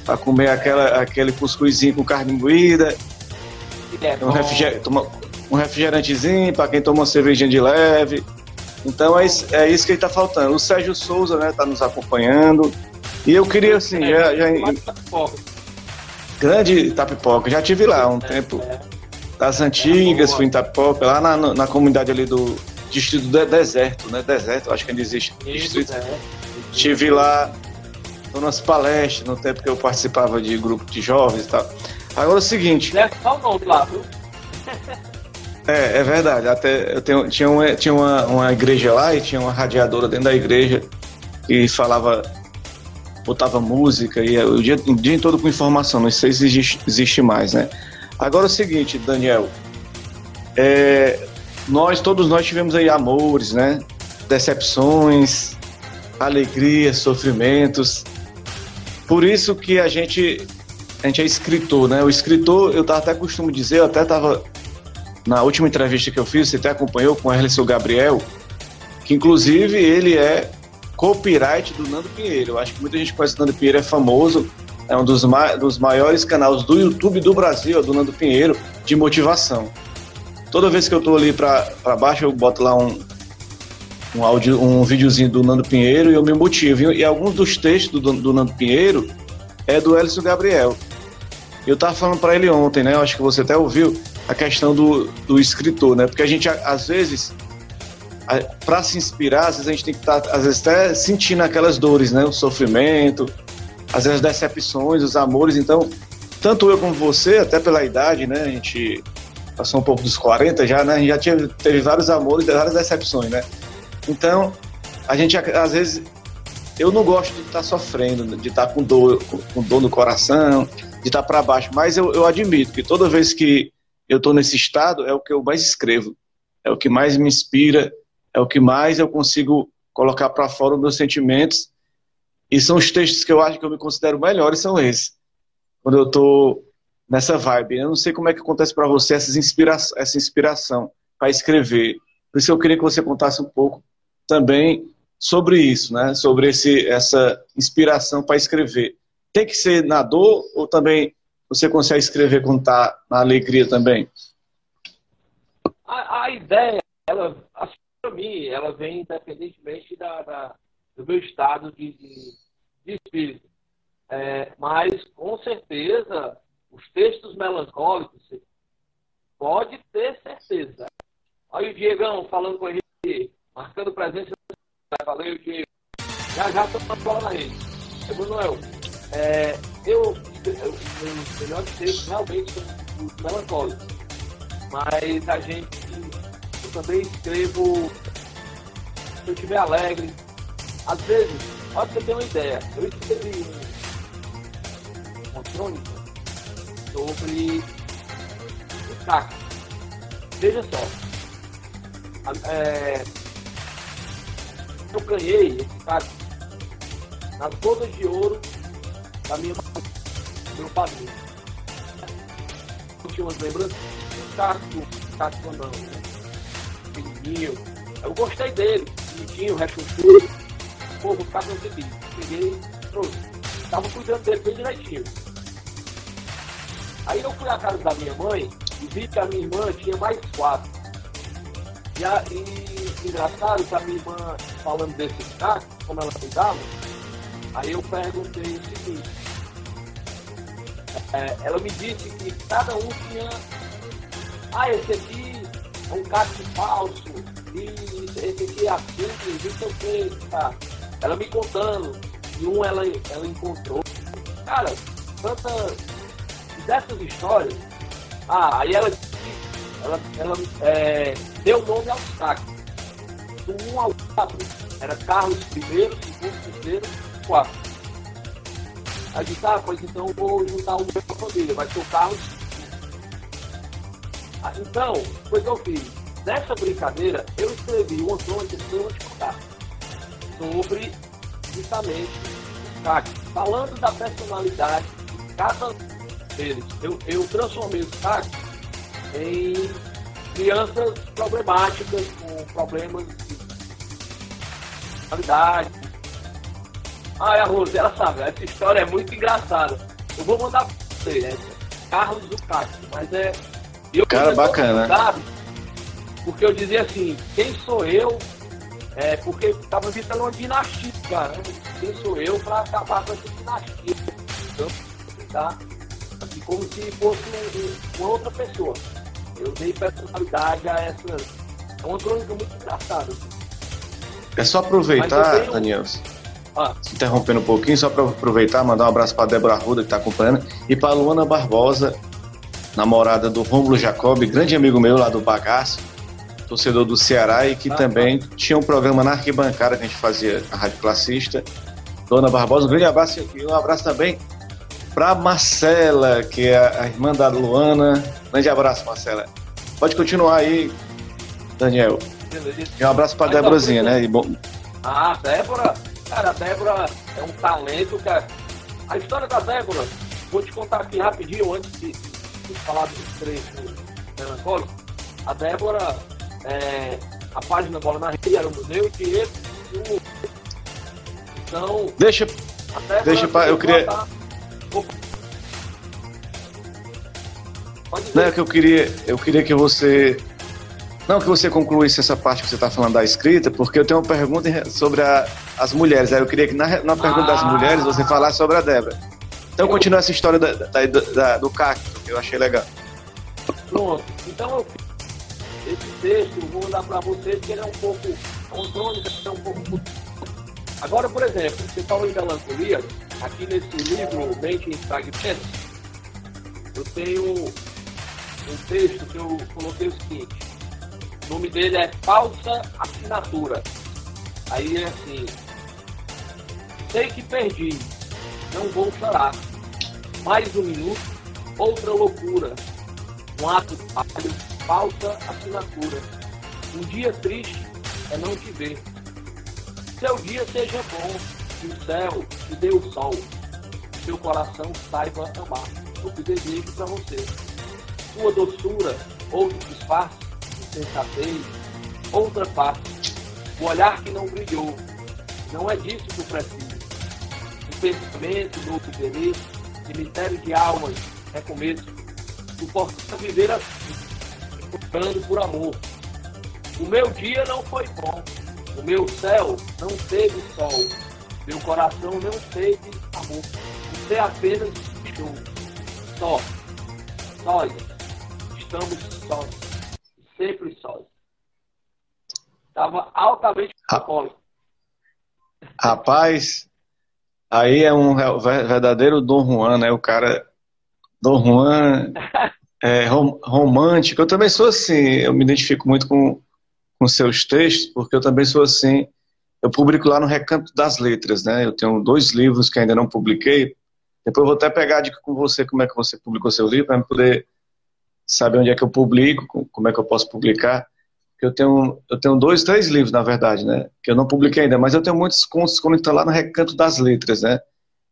para comer aquela, aquele cuscuzinho com carne moída, é um, refriger, toma, um refrigerantezinho para quem toma uma cervejinha de leve. Então é, é isso que está faltando. O Sérgio Souza está né, tá nos acompanhando. E eu queria, assim, já, já, Grande Itapipoca, já tive lá um tempo. Das antigas, fui em Itapipoca, lá na, na comunidade ali do distrito do deserto, né? Deserto, acho que ainda existe. Distrito. Estive lá nas palestras, no tempo que eu participava de grupo de jovens e tal. Agora é o seguinte. Deve só o nome lá, viu? É, é verdade. Até eu tenho, tinha, uma, tinha uma, uma igreja lá e tinha uma radiadora dentro da igreja que falava botava música e o dia, o dia todo com informação, não sei se existe, existe mais, né? Agora é o seguinte, Daniel, é, nós, todos nós tivemos aí amores, né? Decepções, alegrias, sofrimentos. Por isso que a gente, a gente é escritor, né? O escritor, eu até costumo dizer, eu até estava na última entrevista que eu fiz, você até acompanhou com o Ernesto Gabriel, que inclusive ele é copyright do Nando Pinheiro. Eu acho que muita gente conhece o Nando Pinheiro, é famoso, é um dos, ma dos maiores canais do YouTube do Brasil, é do Nando Pinheiro, de motivação. Toda vez que eu tô ali para baixo, eu boto lá um, um áudio, um videozinho do Nando Pinheiro e eu me motivo. E alguns dos textos do, do Nando Pinheiro é do Elcio Gabriel. Eu tava falando para ele ontem, né? Eu acho que você até ouviu a questão do, do escritor, né? Porque a gente, às vezes, para se inspirar, às vezes a gente tem que estar, tá, às vezes, até sentindo aquelas dores, né? O sofrimento, às vezes as decepções, os amores. Então, tanto eu como você, até pela idade, né? A gente passou um pouco dos 40 já, né? A gente já tinha, teve vários amores, várias decepções, né? Então, a gente, às vezes, eu não gosto de estar tá sofrendo, de estar tá com dor, com dor no coração, de estar para baixo, mas eu, eu admito que toda vez que eu estou nesse estado, é o que eu mais escrevo, é o que mais me inspira, é o que mais eu consigo colocar para fora os meus sentimentos. E são os textos que eu acho que eu me considero melhores, são esses. Quando eu estou nessa vibe. Eu não sei como é que acontece para você essa inspiração, essa inspiração para escrever. Por isso eu queria que você contasse um pouco também sobre isso, né? Sobre esse, essa inspiração para escrever. Tem que ser na dor ou também você consegue escrever quando está na alegria também? A, a ideia, ela, para mim, ela vem independentemente da, da do meu estado de, de, de espírito. É, mas, com certeza, os textos melancólicos, pode ter certeza. Olha o Diegão falando com ele, marcando presença. Valeu, Diego. Já já estou falando bola na rede. Emanuel, é, eu, meus melhores textos realmente são os melancólicos. Mas a gente eu também escrevo se eu estiver alegre. Às vezes, pode você ter uma ideia. Eu escrevi um, uma crônica sobre o cacto. Veja só. É, eu ganhei esse cacto nas bodas de ouro da minha meu padrinho. Eu tinha umas lembranças do cacto, cacto não, né? pequenininho. Eu gostei dele, bonitinho, rechonchudo. Pô, vou ficar com esse. Peguei, trouxe. Tava cuidando dele bem direitinho. Aí eu fui à casa da minha mãe e vi que a minha irmã tinha mais quatro. E, a, e engraçado que a minha irmã, falando desse carro, como ela cuidava, aí eu perguntei o seguinte. É, ela me disse que cada um tinha. Ah, esse aqui um cacto falso, e esse aqui é assim, não sei o que, tá? Ela me contando, e um ela, ela encontrou. Cara, tanta, dessas histórias, ah, aí ela, ela, ela é, deu nome aos cactos. Do 1 ao 4 era Carlos I, segundo, terceiro, quarto. Aí disse, ah, pois então eu vou juntar o meu família, vai ser o Carlos. Ah, então, foi que eu fiz. Nessa brincadeira, eu escrevi o Antônio de contar sobre justamente os cactos, falando da personalidade de cada deles. Eu, eu transformei os cactos em crianças problemáticas, com problemas de personalidade. Ah, a Rose, ela sabe, essa história é muito engraçada. Eu vou mandar pra você, né? Carlos do Cacto, mas é. Eu Cara, bacana. Sabe? Porque eu dizia assim, quem sou eu? É, porque estava visitando uma dinastia, cara. Né? Quem sou eu para acabar com essa dinastia? Então, tá? Assim, como se fosse um, uma outra pessoa. Eu dei personalidade a essas. É uma crônica muito engraçada. Assim. É só aproveitar, tenho... Daniel. Ah. Se interrompendo um pouquinho, só para aproveitar, mandar um abraço para Débora Ruda, que está acompanhando, e para Luana Barbosa, namorada do Rômulo Jacob, grande amigo meu lá do Bagaço, torcedor do Ceará, e que ah, também ah. tinha um programa na arquibancada que a gente fazia a Rádio Classista. Dona Barbosa, um grande abraço e um abraço também para Marcela, que é a irmã da Luana. Grande abraço, Marcela. Pode continuar aí, Daniel. E um abraço para Déborazinha, né? E bom... Ah, Débora, cara, a Débora é um talento, cara. A história da Débora, vou te contar aqui rapidinho antes de, de falar dos três melancólicos. A Débora, é, a página Bola na Rede era o museu que ele. Então. Deixa. Deixa, eu queria. Não, é que eu queria, eu queria que você. Não que você concluísse essa parte que você está falando da escrita, porque eu tenho uma pergunta sobre a, as mulheres. Aí eu queria que na, na pergunta ah. das mulheres você falasse sobre a Débora. Então eu... continua essa história da, da, da, do cacto, que eu achei legal. Pronto. Então esse texto eu vou dar para vocês que ele é um pouco. A crônica é um pouco. Agora, por exemplo, você falou em melancolia, aqui nesse livro Mente em Fragmentos, eu tenho um texto que eu coloquei o seguinte: o nome dele é Falsa Assinatura. Aí é assim: Sei que perdi, não vou chorar. Mais um minuto, outra loucura. Um ato falho, falsa assinatura. Um dia triste é não te ver. Seu dia seja bom, que o céu te dê o sol, seu coração saiba amar. O que desejo para você. Sua doçura, outro disfarce, insensatez, outra face. O olhar que não brilhou. Não é disso que eu preciso. O pensamento, novo interesse, cemitério de almas, recomeço. Suportar viver assim, procurando por amor. O meu dia não foi bom. O meu céu não teve sol. Meu coração não teve amor. Você apenas deixou. Só. Sós. Estamos sós. Sempre sós. Estava altamente alcoólico. Rapaz, aí é um verdadeiro Dom Juan, né? O cara. Dom Juan [laughs] é romântico. Eu também sou assim. Eu me identifico muito com, com seus textos, porque eu também sou assim eu publico lá no Recanto das Letras, né? Eu tenho dois livros que ainda não publiquei. Depois eu vou até pegar a dica com você como é que você publicou seu livro, para poder saber onde é que eu publico, como é que eu posso publicar. Eu tenho, eu tenho dois, três livros, na verdade, né? Que eu não publiquei ainda, mas eu tenho muitos contos quando estão lá no Recanto das Letras, né?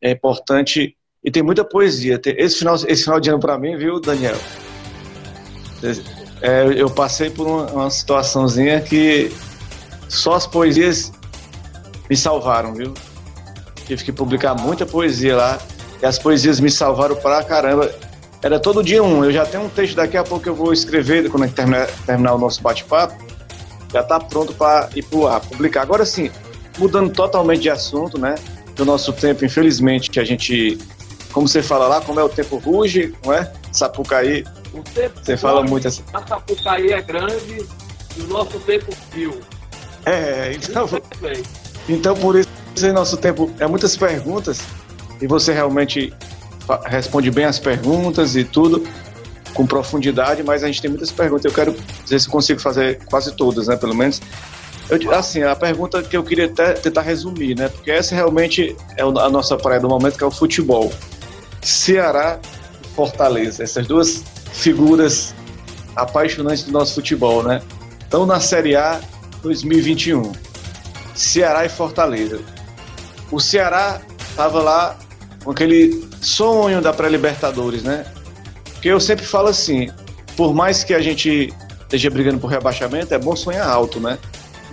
É importante. E tem muita poesia. Esse final, esse final de ano para mim, viu, Daniel? É, eu passei por uma, uma situaçãozinha que só as poesias me salvaram, viu? Tive que publicar muita poesia lá. E as poesias me salvaram pra caramba. Era todo dia um. Eu já tenho um texto daqui a pouco que eu vou escrever quando terminar, terminar o nosso bate-papo. Já tá pronto para ir pro ar, publicar. Agora sim, mudando totalmente de assunto, né? Do nosso tempo, infelizmente, que a gente. Como você fala lá, como é o tempo ruge, não é? Sapucaí. O tempo você fala muito assim. A Sapucaí é grande e o nosso tempo frio. É, então. Então, por isso, nosso tempo é muitas perguntas e você realmente responde bem as perguntas e tudo com profundidade, mas a gente tem muitas perguntas. Eu quero dizer se consigo fazer quase todas, né? Pelo menos. Eu, assim, a pergunta que eu queria tentar resumir, né? Porque essa realmente é a nossa praia do momento, que é o futebol. Ceará e Fortaleza, essas duas figuras apaixonantes do nosso futebol, né? Estão na Série A 2021. Ceará e Fortaleza. O Ceará estava lá com aquele sonho da pré-Libertadores, né? Porque eu sempre falo assim, por mais que a gente esteja brigando por rebaixamento, é bom sonhar alto, né?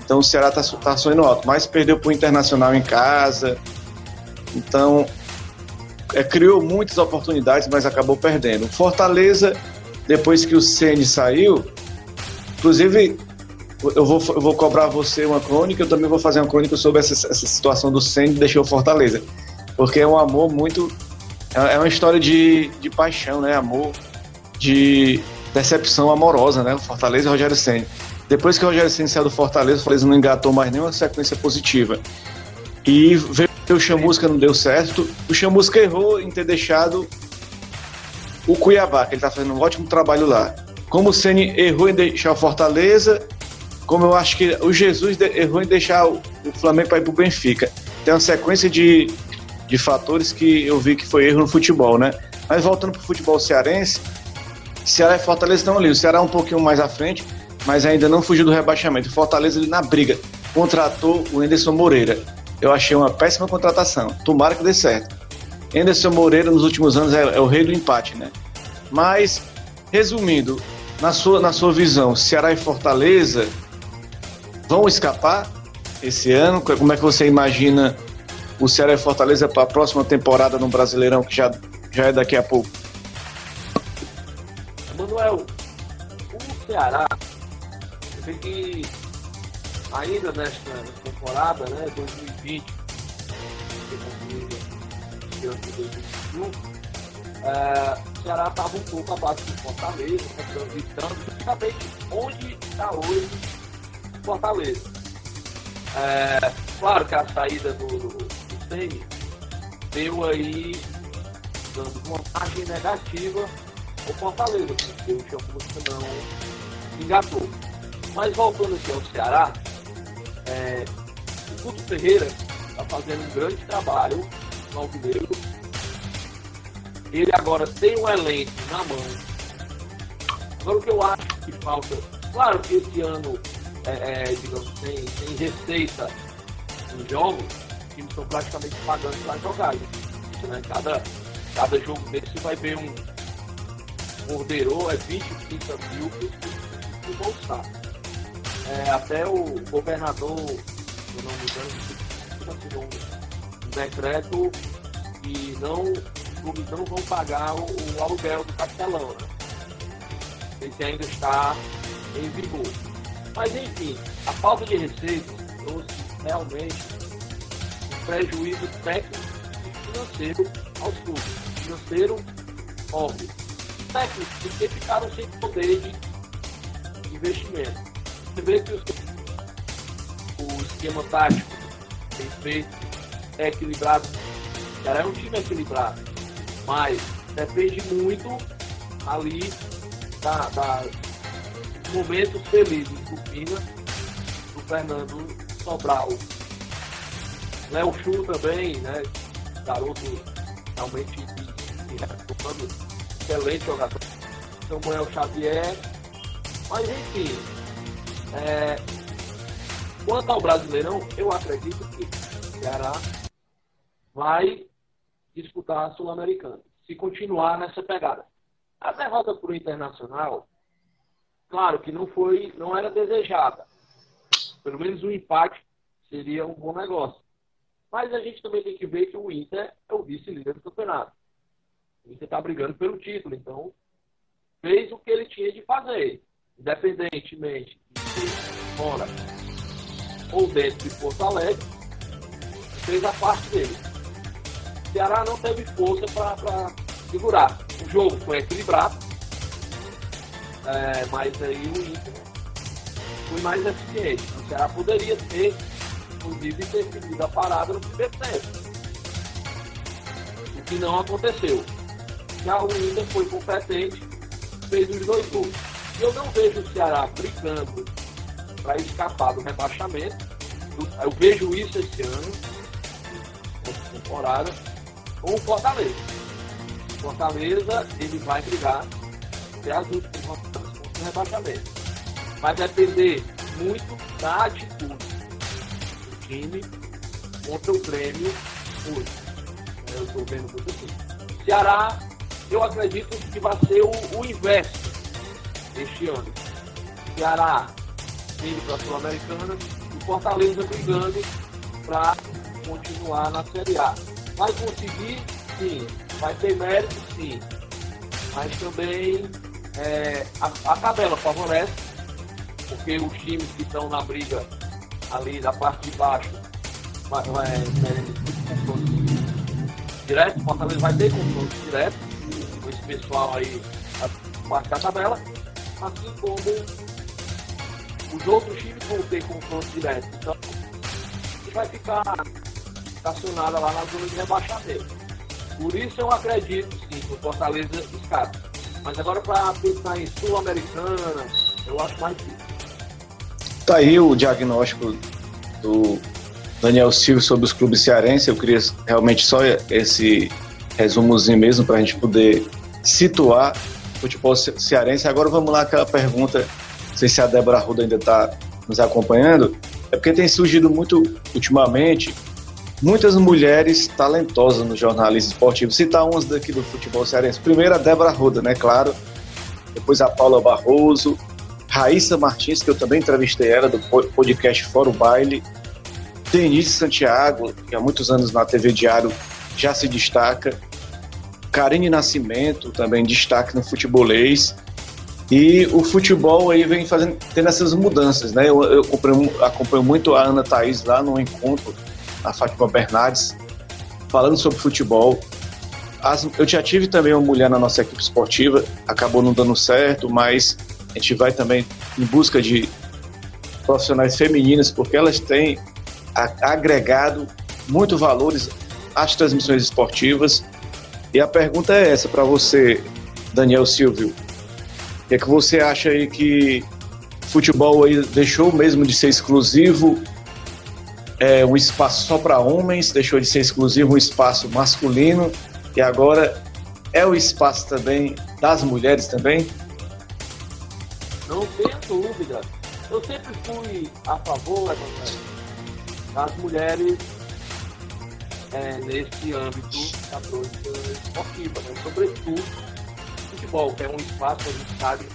Então o Ceará tá, tá sonhando alto, mas perdeu para o Internacional em casa. Então é, criou muitas oportunidades, mas acabou perdendo. Fortaleza, depois que o Ceni saiu, inclusive eu vou, eu vou cobrar você uma crônica, eu também vou fazer uma crônica sobre essa, essa situação do Ceni deixou Fortaleza. Porque é um amor muito. É, é uma história de, de paixão, né? Amor, de decepção amorosa, né? Fortaleza e Rogério Senna. Depois que o Rogério Senna saiu do Fortaleza, o Fortaleza não engatou mais nenhuma sequência positiva. E veio o Chamusca, não deu certo. O Chamusca errou em ter deixado o Cuiabá, que ele tá fazendo um ótimo trabalho lá. Como o Ceni errou em deixar o Fortaleza, como eu acho que o Jesus errou em deixar o Flamengo para ir para o Benfica. Tem uma sequência de, de fatores que eu vi que foi erro no futebol, né? Mas voltando para o futebol cearense, Ceará e Fortaleza estão ali. O Ceará é um pouquinho mais à frente, mas ainda não fugiu do rebaixamento. O Fortaleza ali na briga contratou o Enderson Moreira. Eu achei uma péssima contratação. Tomara que dê certo. Enderson Moreira nos últimos anos é, é o rei do empate, né? Mas, resumindo, na sua, na sua visão, Ceará e Fortaleza vão escapar esse ano? Como é que você imagina o Ceará e Fortaleza para a próxima temporada no Brasileirão, que já, já é daqui a pouco? Manuel, o Ceará, você vê que ainda nesta temporada, né, 2020, que 2021, é, o Ceará estava um pouco abaixo do Fortaleza, transitando justamente onde está hoje Fortaleza. É, claro que a saída do, do, Sene deu aí dando margem negativa ao Fortaleza, porque o Chamusca não engatou. Mas voltando aqui ao Ceará, é, o Guto Ferreira está fazendo um grande trabalho no Alvinegro. Ele agora tem um elenco na mão. Agora o que eu acho que falta, claro que esse ano é, é, digamos, sem, receita nos jogos, os times estão praticamente pagando para jogar. Né? Cada, cada jogo desse vai ver um borderou, é 20, 30 mil por bolsar. É, até o governador, se não me engano, um, decreto que não, clubes não vão pagar o, o aluguel do Castelão. Né? Esse ainda está em vigor. Mas enfim, a falta de receitas trouxe realmente prejuízo técnico e financeiro aos clubes. Financeiro, óbvio. Técnico, porque ficaram sem poder de investimento. Você vê que os, o esquema tático bem feito é equilibrado. Já é um time equilibrado, mas depende muito ali da, da momentos felizes do Pina, do Fernando Sobral. Léo Chu também, né? Garoto realmente retomando, excelente jogador. Samuel Xavier. Mas enfim, é, quanto ao Brasileirão, eu acredito que o Ceará vai disputar a Sul-Americana, se continuar nessa pegada. A derrota para o Internacional Claro que não foi, não era desejada. Pelo menos um empate seria um bom negócio. Mas a gente também tem que ver que o Inter é o vice-líder do campeonato. O Inter está brigando pelo título, então fez o que ele tinha de fazer, independentemente de fora ou dentro de Porto Alegre, fez a parte dele. O Ceará não teve força para segurar. O jogo foi equilibrado, é, mas aí o Inter foi mais eficiente. O Ceará poderia ter, inclusive, definido a parada no primeiro tempo. O que não aconteceu. Já o Inter foi competente, fez os dois gols. Eu não vejo o Ceará brigando para escapar do rebaixamento. Eu vejo isso esse ano, temporada, com o Fortaleza. O Fortaleza, ele vai brigar até as últimas rodadas contra o rebaixamento. Vai depender muito da atitude time contra o Grêmio hoje. Eu estou vendo muito assim. Ceará, eu acredito que vai ser o, o inverso este ano. Ceará indo para a Sul-Americana e Fortaleza brigando para continuar na Série A. Vai conseguir? Sim. Vai ter mérito? Sim. Mas também é, a, a tabela favorece, porque os times que estão na briga ali da parte de baixo vai, vai, confronto direto, Fortaleza vai ter confronto direto com esse pessoal aí a parte da tabela, assim como os outros times vão ter confronto direto. Então, vai ficar estacionada lá na zona de rebaixamento. Por isso eu acredito sim que o Fortaleza escapa. Mas agora para pensar em Sul-Americana, eu acho mais difícil. Tá aí o diagnóstico do Daniel Silva sobre os clubes cearenses. Eu queria realmente só esse resumozinho mesmo para a gente poder situar o futebol cearense. Agora vamos lá aquela pergunta não sei se a Débora Ruda ainda está nos acompanhando, é porque tem surgido muito ultimamente muitas mulheres talentosas no jornalismo esportivo. Citar umas daqui do futebol cearense. Primeiro a Débora Ruda, né? Claro. Depois a Paula Barroso, Raíssa Martins, que eu também entrevistei ela do podcast Fora o Baile. Denise Santiago, que há muitos anos na TV Diário já se destaca. Karine Nascimento, também destaque no futebolês. E o futebol aí vem fazendo, tendo essas mudanças, né? Eu, eu acompanho, acompanho muito a Ana Thaís lá no encontro, a Fátima Bernardes, falando sobre futebol. As, eu já tive também uma mulher na nossa equipe esportiva, acabou não dando certo, mas a gente vai também em busca de profissionais femininas, porque elas têm agregado muito valores às transmissões esportivas. E a pergunta é essa para você, Daniel Silvio que é que você acha aí que futebol aí deixou mesmo de ser exclusivo, é, um espaço só para homens, deixou de ser exclusivo um espaço masculino e agora é o espaço também das mulheres também? Não tenho dúvida. Eu sempre fui a favor das mulheres é, nesse âmbito da produção esportiva, né? sobretudo futebol, que é um espaço, a gente sabe,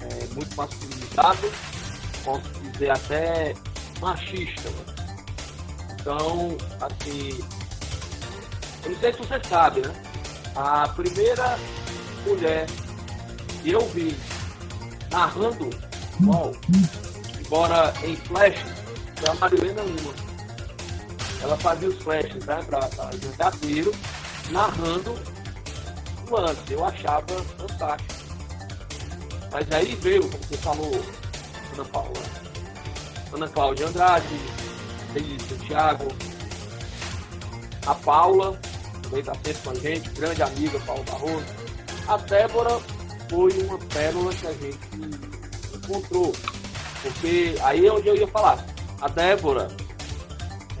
é, muito masculinizado, posso dizer até machista. Né? Então, assim, eu não sei se você sabe, né? A primeira mulher que eu vi narrando futebol, embora em flash, a Marilena. Ela fazia os flashes né, para Jangadeiro, narrando antes, eu achava fantástico. Mas aí veio, como você falou, Ana Paula, Ana Cláudia Andrade, Denise Santiago, a Paula, também está sempre com a gente, grande amiga Paula Barroso. A Débora foi uma pérola que a gente encontrou. Porque aí é onde eu ia falar. A Débora,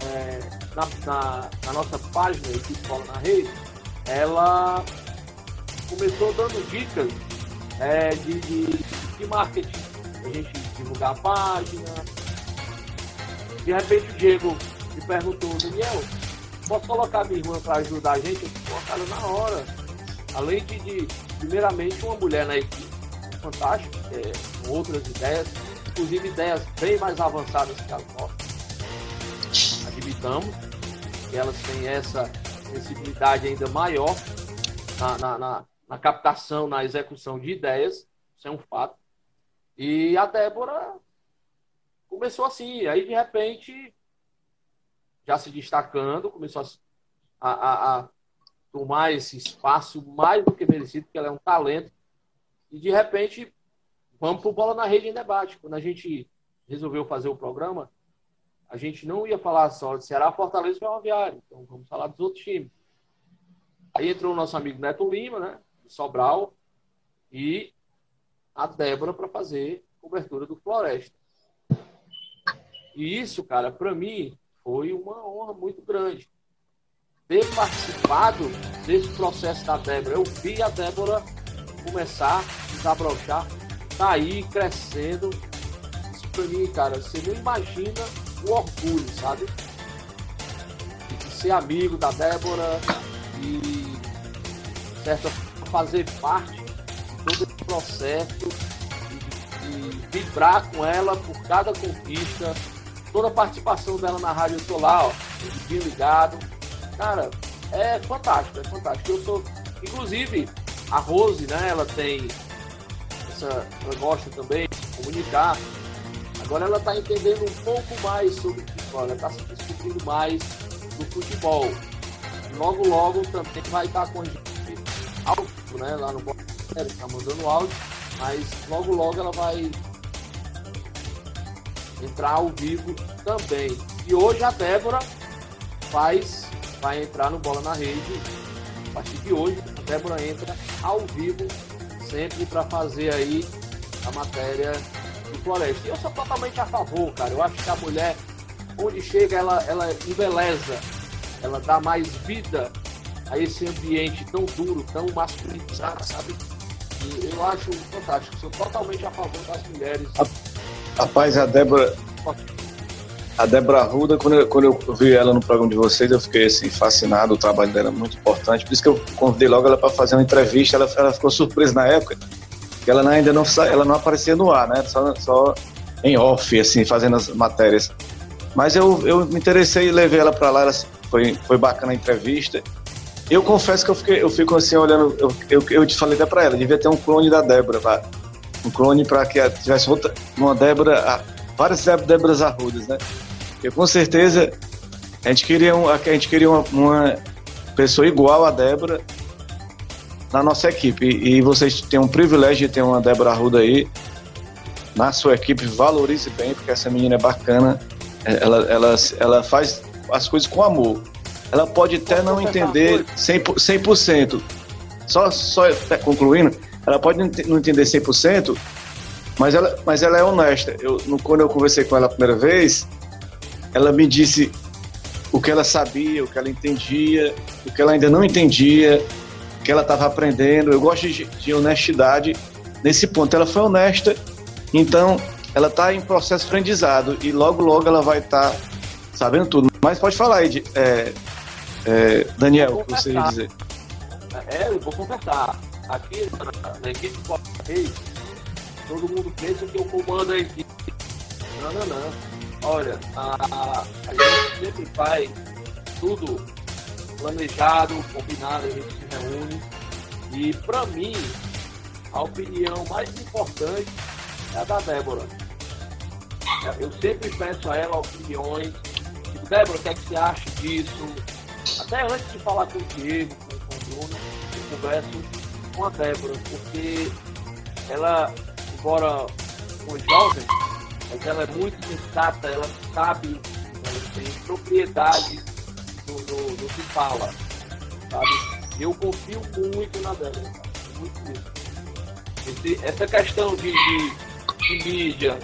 é, na, na, na, nossa página, Equipe Bola na Rede, ela começou dando dicas é, de, de, de marketing, a gente divulgar a página. De repente o Diego me perguntou, Daniel, posso colocar minha irmã para ajudar a gente? Eu colocaram na hora. Além de, de, primeiramente, uma mulher na equipe, fantástico, é, com outras ideias, inclusive ideias bem mais avançadas que as nossas. Admitamos que elas têm essa sensibilidade ainda maior na, na, na, na captação, na execução de ideias, isso é um fato. E a Débora começou assim, aí de repente, já se destacando, começou a, a, a tomar esse espaço mais do que merecido, porque ela é um talento. E de repente, vamos para Bola na Rede em Debate. Quando a gente resolveu fazer o programa, a gente não ia falar só de Ceará, Fortaleza e Ferroviário. Então vamos falar dos outros times. Aí entrou o nosso amigo Neto Lima, né? Sobral, e a Débora para fazer cobertura do Floresta. E isso, cara, para mim foi uma honra muito grande. Ter participado desse processo da Débora. Eu vi a Débora começar desabrochar, tá aí crescendo. Isso pra mim, cara, você não imagina o orgulho, sabe? De ser amigo da Débora e certo, fazer parte de todo esse processo e, e vibrar com ela por cada conquista, toda a participação dela na Rádio Solar, ó, bem ligado. Cara, é fantástico, é fantástico. Eu sou, inclusive, a Rose, né? Ela tem essa, ela gosta também de comunicar. Agora ela está entendendo um pouco mais sobre futebol, ela está se descobrindo mais do futebol. Logo, logo também vai estar com a gente áudio, né? Lá no está mandando áudio, mas logo, logo ela vai entrar ao vivo também. E hoje a Débora faz, vai entrar no Bola na Rede. A partir de hoje, a Débora entra ao vivo, sempre para fazer aí a matéria do Floresta. E eu sou totalmente a favor, cara. Eu acho que a mulher, onde chega, ela, ela embeleza, ela dá mais vida a esse ambiente tão duro, tão masculinizado, sabe? E eu acho fantástico. Sou totalmente a favor das mulheres. Rapaz, a Débora. A Débora Ruda, quando eu, quando eu vi ela no programa de vocês, eu fiquei assim, fascinado, o trabalho dela é muito importante. Por isso que eu convidei logo ela para fazer uma entrevista. Ela, ela ficou surpresa na época, que ela ainda não, ela não aparecia no ar, né? Só, só em off, assim, fazendo as matérias. Mas eu, eu me interessei e levei ela para lá, ela, foi, foi bacana a entrevista. Eu confesso que eu, fiquei, eu fico assim olhando, eu, eu, eu te falei até para ela, devia ter um clone da Débora, um clone para que tivesse outra, uma Débora, várias Déboras Arrudas, né? Porque com certeza a gente queria, um, a gente queria uma, uma pessoa igual a Débora na nossa equipe. E, e vocês têm um privilégio de ter uma Débora Arruda aí na sua equipe. Valorize bem, porque essa menina é bacana. Ela, ela, ela faz as coisas com amor. Ela pode até não entender 100%, 100%. Só, só concluindo, ela pode não entender 100%, mas ela, mas ela é honesta. Eu, quando eu conversei com ela a primeira vez, ela me disse o que ela sabia, o que ela entendia, o que ela ainda não entendia, o que ela estava aprendendo. Eu gosto de, de, honestidade nesse ponto. Ela foi honesta, então ela está em processo de aprendizado e logo, logo ela vai estar tá sabendo tudo. Mas pode falar aí, é, é, Daniel, o que você ia dizer? É, eu vou conversar aqui na, equipe do todo mundo pensa que eu comando a equipe. Não, não, não. Olha, a, a gente sempre faz tudo planejado, combinado, a gente se reúne. E para mim, a opinião mais importante é a da Débora. Eu sempre peço a ela opiniões. Tipo, Débora, o que, é que você acha disso? Até antes de falar com o Diego, com, o Bruno, eu converso com a Débora, porque ela, embora uma jovem, mas ela é muito sensata, ela sabe, ela tem propriedade do, do, que fala, sabe? Eu confio muito na Débora, muito mesmo. Esse, essa questão de, de, de mídia,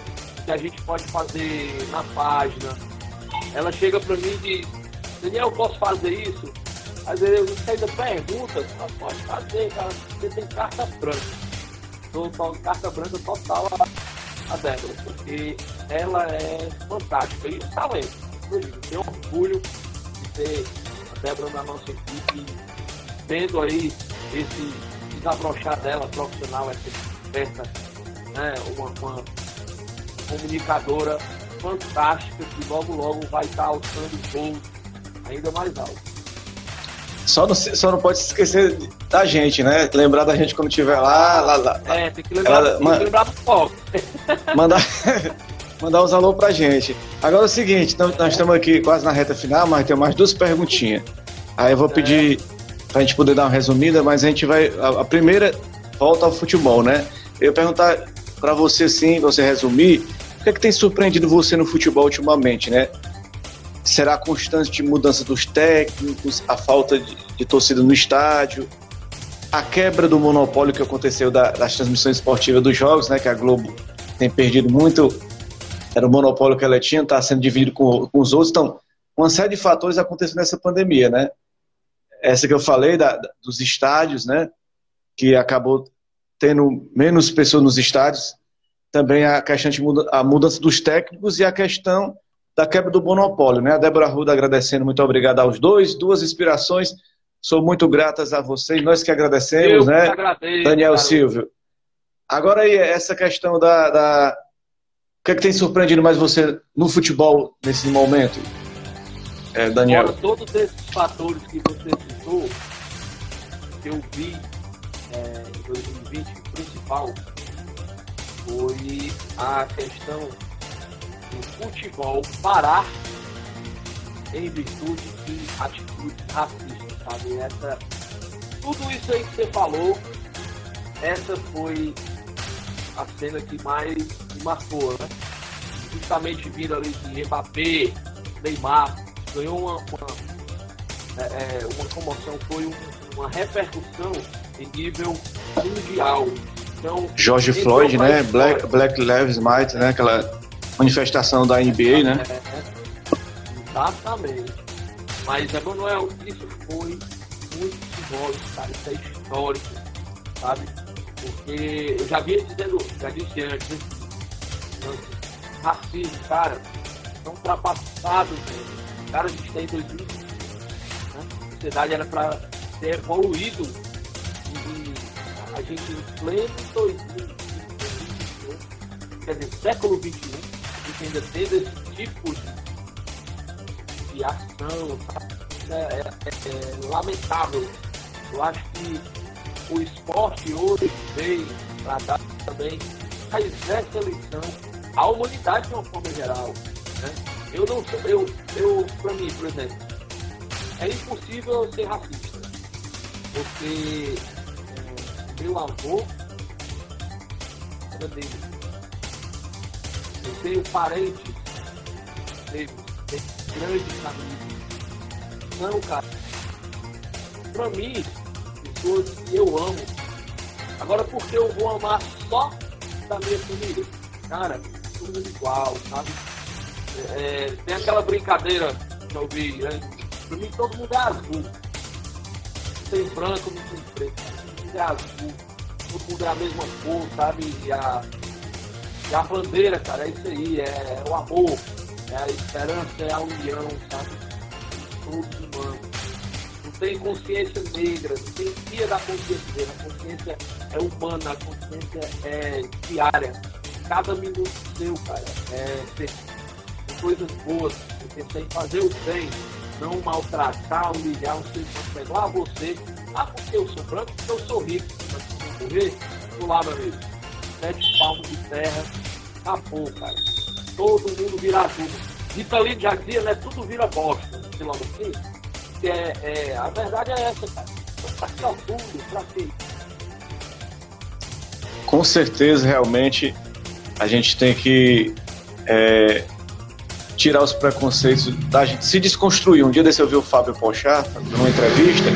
que a gente pode fazer na página, ela chega para mim e diz, Daniel, posso fazer isso? Às vezes você ainda pergunta, mas pode fazer, cara, você tem carta branca. Estou carta branca total a, a Débora, porque ela é fantástica. E o talento, eu digo, tenho orgulho de ter a Débora na nossa equipe, tendo aí esse desabrochar dela profissional, essa esperta, né, uma, uma comunicadora fantástica que logo logo vai estar alçando voos ainda mais altos. Só não, só não pode se esquecer da gente, né? Lembrar da gente quando estiver lá, lá, lá. É, tem que lembrar, ela, tem que lembrar do foco. Mandar, [laughs] mandar uns alô pra gente. Agora é o seguinte, nós, nós estamos aqui quase na reta final, mas tem mais duas perguntinhas. Aí eu vou pedir é. pra gente poder dar uma resumida, mas a gente vai. A, a primeira volta ao futebol, né? Eu perguntar para você sim, você resumir, o que é que tem surpreendido você no futebol ultimamente, né? será a constante mudança dos técnicos, a falta de, de torcida no estádio, a quebra do monopólio que aconteceu da, das transmissões esportivas dos jogos, né, que a Globo tem perdido muito, era o monopólio que ela tinha, está sendo dividido com, com, os outros. Então, uma série de fatores aconteceu nessa pandemia, né? Essa que eu falei da, dos estádios, né, que acabou tendo menos pessoas nos estádios, também a questão de muda, a mudança dos técnicos e a questão da quebra do monopólio, né? A Débora Ruda agradecendo, muito obrigado aos dois, duas inspirações Sou muito gratas a vocês, nós que agradecemos, Eu né? Agradeço, Daniel cara. Silvio. Agora aí, essa questão da, da. O que é que tem surpreendido mais você no futebol nesse momento, é, Daniel? Todos esses fatores que você citou, que eu vi é, em 2020, o principal foi a questão do futebol parar em virtude de atitudes racistas sabe? Essa, tudo isso aí que você falou, essa foi a cena que mais me marcou, né? Justamente vindo ali de Mbappé, Neymar, ganhou uma, uma, é, é uma comoção, foi um, uma repercussão em nível mundial. Então, George Floyd, né? Black, Black Lives Matter, né? Aquela manifestação da NBA, né? É, exatamente. Mas, Emanuel, isso foi muito simbólico, cara. Isso é histórico, sabe? Porque eu já vinha dizendo, já disse antes, né? racismo, cara, são ultrapassados, velho. Cara, a gente tem 2020, né? A sociedade era para ter evoluído e a gente em pleno 2021, quer dizer, século XXI, a gente ainda tendo esse tipo de de ação, é, é, é, lamentável. Eu acho que o esporte hoje veio para dar também a essa lição à humanidade de uma forma geral. Né? Eu não sou, eu, eu, para mim, por exemplo, é impossível ser racista. Porque é, meu avô. Eu tenho parentes negros grandes amigos. Não, cara. Pra mim, pessoas que eu amo. Agora, porque eu vou amar só da minha família? Cara, todo mundo igual, sabe? É, tem aquela brincadeira que eu vi, né? Pra mim, todo mundo é azul. Não tem branco, não tem preto. Todo mundo é azul. Todo mundo é a mesma cor, sabe? E a, e a bandeira, cara, é isso aí. É, é o amor é a esperança, é a união, sabe? Todos humanos. Não tem consciência negra, não tem dia da consciência negra. A consciência é humana, a consciência é diária. Cada minuto seu, cara, é ter coisas boas. Você tem que fazer o bem, não maltratar, humilhar o ser humano. Lá você, ah, porque eu sou branco, porque eu sou rico. Mas se eu morrer, do lado meu amigo. Sete palmos de terra, acabou, cara todo mundo vira azul. Vitalino já dizia, né? Tudo vira bosta, sei lá assim. Que é, é, a verdade é essa, cara. Pra tudo, pra? Com certeza, realmente, a gente tem que é, tirar os preconceitos da gente, se desconstruir. Um dia desse eu vi o Fábio Pochá, numa entrevista,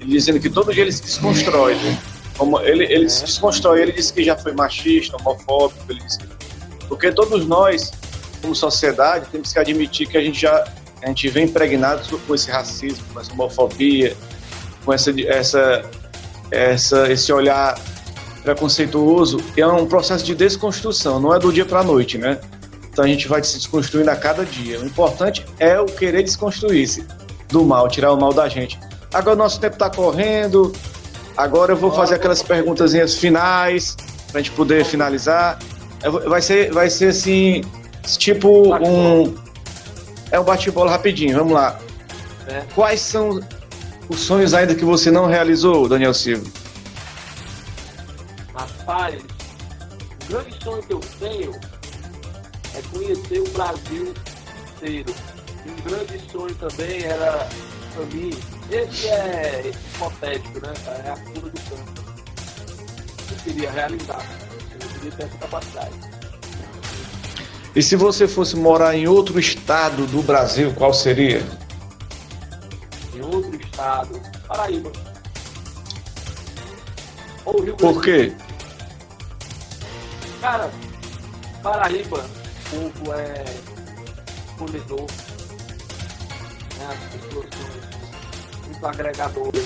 ele dizendo que todo dia ele se desconstrói. Né? Como ele, ele se desconstrói, ele disse que já foi machista, homofóbico, ele disse que... porque todos nós como sociedade, temos que admitir que a gente já a gente vem impregnado com esse racismo, com essa homofobia, com essa, essa, essa, esse olhar preconceituoso. É um processo de desconstrução, não é do dia para a noite, né? Então a gente vai se desconstruindo a cada dia. O importante é o querer desconstruir-se do mal, tirar o mal da gente. Agora o nosso tempo está correndo. Agora eu vou fazer aquelas perguntas finais para a gente poder finalizar. Vai ser, vai ser assim Tipo um. É um bate-bola rapidinho, vamos lá. É. Quais são os sonhos ainda que você não realizou, Daniel Silva? Rapaz, o grande sonho que eu tenho é conhecer o Brasil inteiro. E um grande sonho também era, para mim, esse é hipotético, né? É a cura do campo. Eu queria realizar. Eu queria ter essa capacidade. E se você fosse morar em outro estado do Brasil, qual seria? Em outro estado, Paraíba. Ou Rio Grande. Por quê? Cara, Paraíba, o povo é acolhedor. Né? As pessoas são muito agregadoras.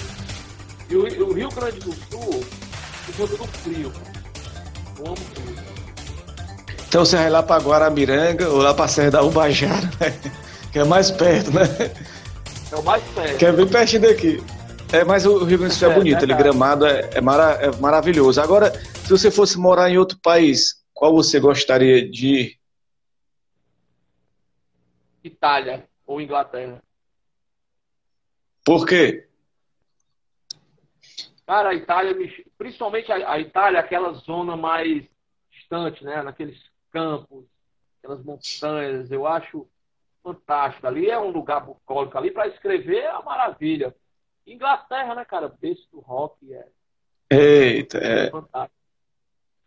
E o, o Rio Grande do Sul, por conta do frio. Eu amo frio. Então você vai lá para Guaramiranga ou lá para Serra da Ubajara, né? que é mais perto, né? É o mais perto. Que é bem pertinho daqui. É, mas o Rio Grande do Sul é, é bonito, ele gramado é, é, mara, é, maravilhoso. Agora, se você fosse morar em outro país, qual você gostaria de ir? Itália ou Inglaterra. Por quê? Cara, a Itália, principalmente a Itália, aquela zona mais distante, né? Naqueles campos, aquelas montanhas, eu acho fantástico. Ali é um lugar bucólico ali para escrever é uma maravilha. Inglaterra, né, cara? Berço do rock é. Eita, é. Fantástico.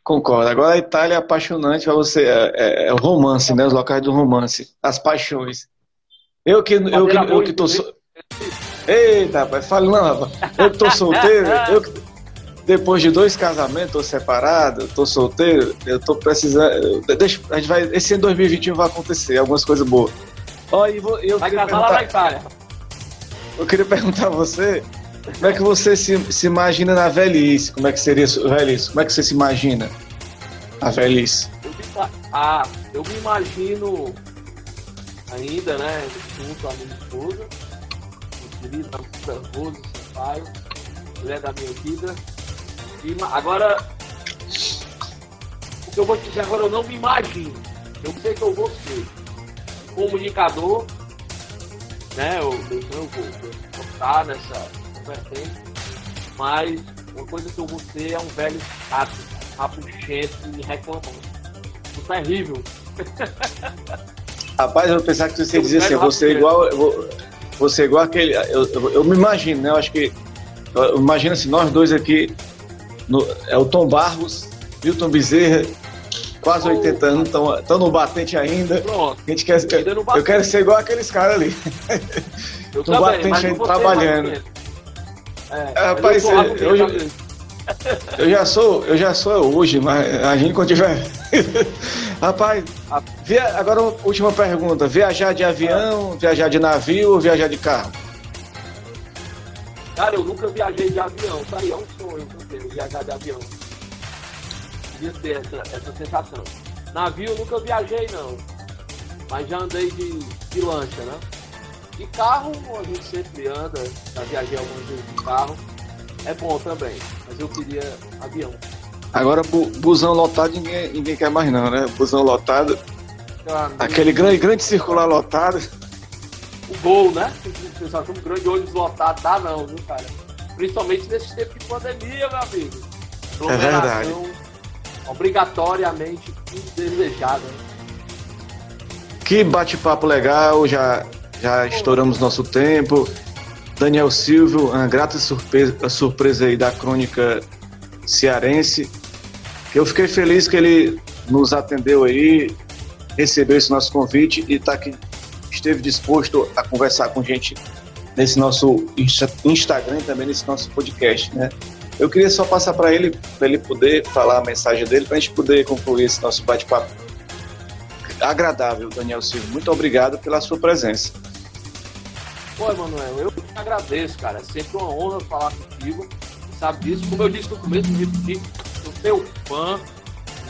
Concordo. Agora a Itália é apaixonante para você. É, é, é, o romance, né? Os locais do romance. As paixões. Eu que, eu que, eu que tô. So... Eita, rapaz, fala não, rapaz. Eu que tô solteiro, eu que, depois de dois casamentos, tô separado, tô solteiro, eu tô precisando. Deixa, a gente vai, esse ano 2021 vai acontecer, algumas coisas boas. Ó, eu, eu vai casar lá na Itália. Eu queria perguntar a você como é que você se, se imagina na velhice? Como é que seria a velhice? Como é que você se imagina a velhice? Eu me, ah, eu me imagino ainda, né, junto à minha esposa, querida Rosa Sampaio, mulher da minha vida. E agora, o que eu vou te dizer agora, eu não me imagino. Eu sei que eu vou ser comunicador, né? Eu, eu, eu vou, vou estar nessa vertente, mas uma coisa que eu vou ser é um velho chato, rapuchento e reclamando. Isso é terrível. Rapaz, eu pensava que você ia dizer assim, você igual. Você é igual aquele. Eu, eu, eu, me imagino, né? Eu acho que. Eu imagino assim, nós dois aqui. No, é o Tom Barros, Milton Bezerra, quase oh, 80 anos, estão no batente ainda. Pronto. A gente quer, eu, eu quero ser igual aqueles caras ali. [laughs] Eu no batente ainda trabalhando. É, é, rapaz, eu, eu, eu, eu, já sou, eu já sou hoje, mas a gente quando tiver. [laughs] rapaz, via, agora última pergunta: viajar de avião, viajar de navio ou viajar de carro? Cara, eu nunca viajei de avião, tá aí, é um sonho eu viajar de avião. Podia ter essa, essa sensação. Navio eu nunca viajei não, mas já andei de, de lancha, né? De carro, a gente sempre anda, já viajei algumas vezes de carro. É bom também, mas eu queria avião. Agora, bu busão lotado, ninguém, ninguém quer mais não, né? Busão lotado. Ah, Aquele grande, grande circular lotado. O gol, né? Pensar que um grande ônibus lotado dá não, viu, cara? Principalmente nesse tempo de pandemia, meu amigo. É verdade. Obrigatoriamente indesejada. Né? Que bate-papo legal, já já estouramos nosso tempo. Daniel Silvio, uma grata surpresa, surpresa aí da crônica cearense. Eu fiquei feliz que ele nos atendeu aí, recebeu esse nosso convite e tá aqui, esteve disposto a conversar com gente nesse nosso Instagram e também nesse nosso podcast, né? Eu queria só passar para ele, para ele poder falar a mensagem dele, para a gente poder concluir esse nosso bate-papo agradável, Daniel Silva. Muito obrigado pela sua presença. Pô, Emanuel, eu agradeço, cara. É sempre uma honra falar contigo. Sabe disso? Como eu disse no começo, repetir, sou teu fã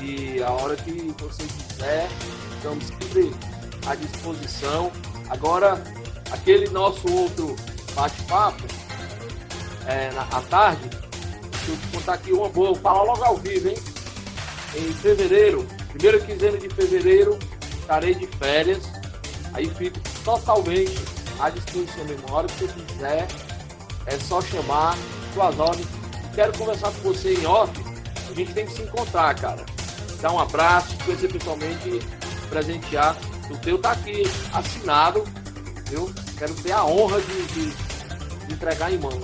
e a hora que você quiser, estamos sempre à disposição. Agora, aquele nosso outro bate-papo, é, na, à tarde, deixa eu te contar aqui uma boa, vou falar logo ao vivo, hein? Em fevereiro, primeira quinzena de fevereiro, estarei de férias, aí fico totalmente à disposição memória, se você quiser, é só chamar suas ordens. Quero conversar com você em off, a gente tem que se encontrar, cara. Dar um abraço, conhecer pessoalmente, presentear. O teu tá aqui assinado, eu quero ter a honra de, de, de entregar em mão.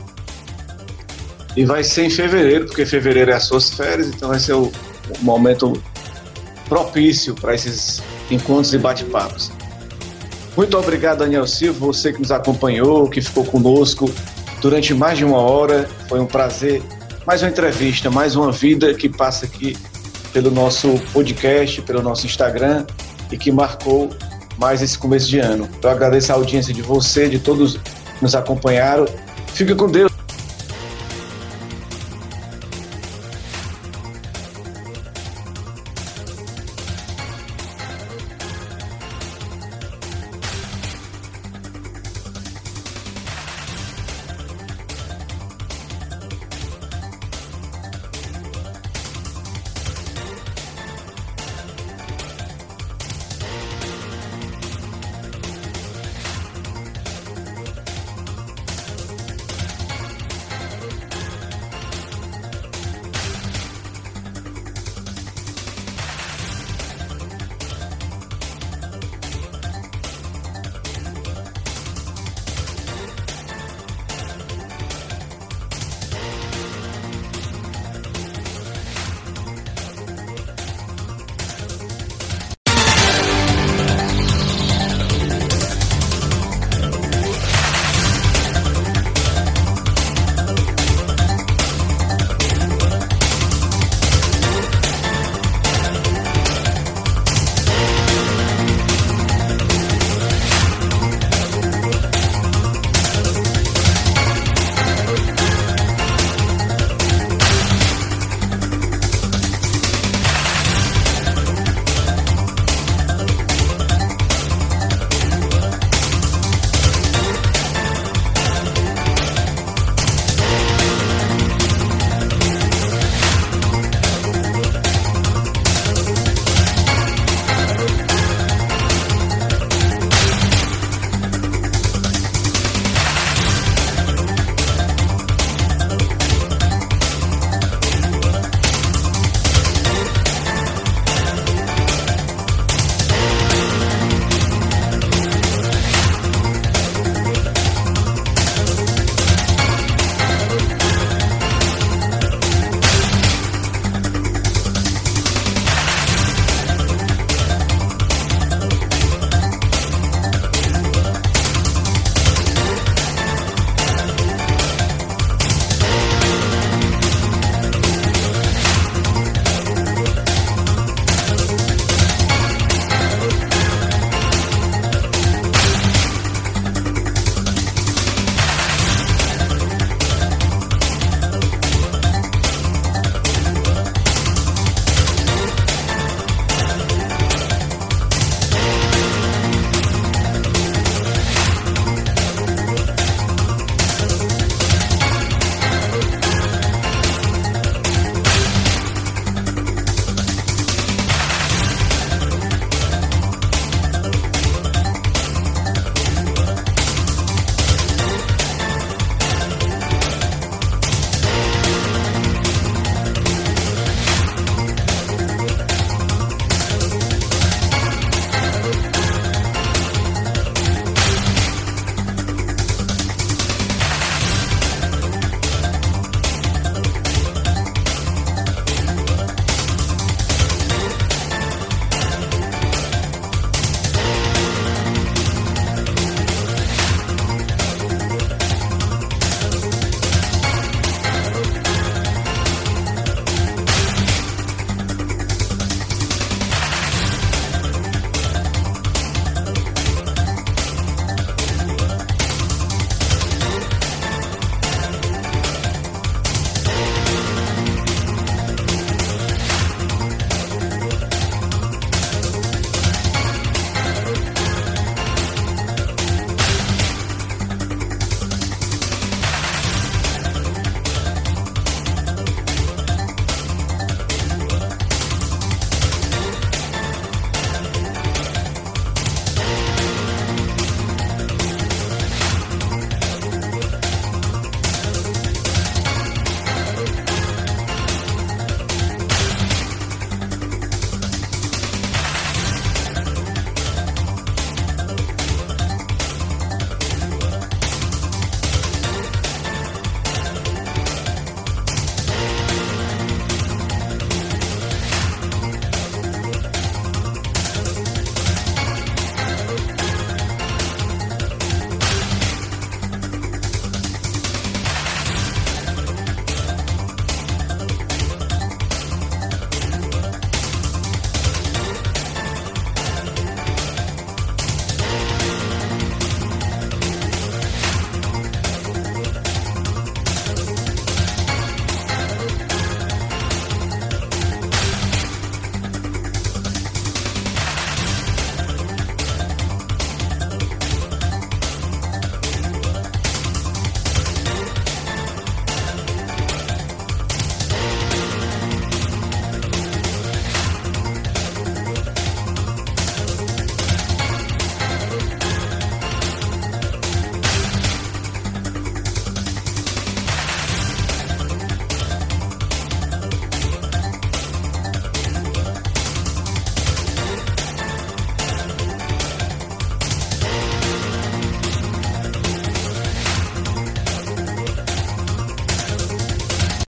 E vai ser em fevereiro, porque fevereiro é as suas férias, então vai ser o, o momento propício para esses encontros e bate-papos. Muito obrigado, Daniel Silva, você que nos acompanhou, que ficou conosco durante mais de uma hora. Foi um prazer. Mais uma entrevista, mais uma vida que passa aqui pelo nosso podcast, pelo nosso Instagram e que marcou mais esse começo de ano. Eu agradeço a audiência de você, de todos que nos acompanharam. Fica com Deus.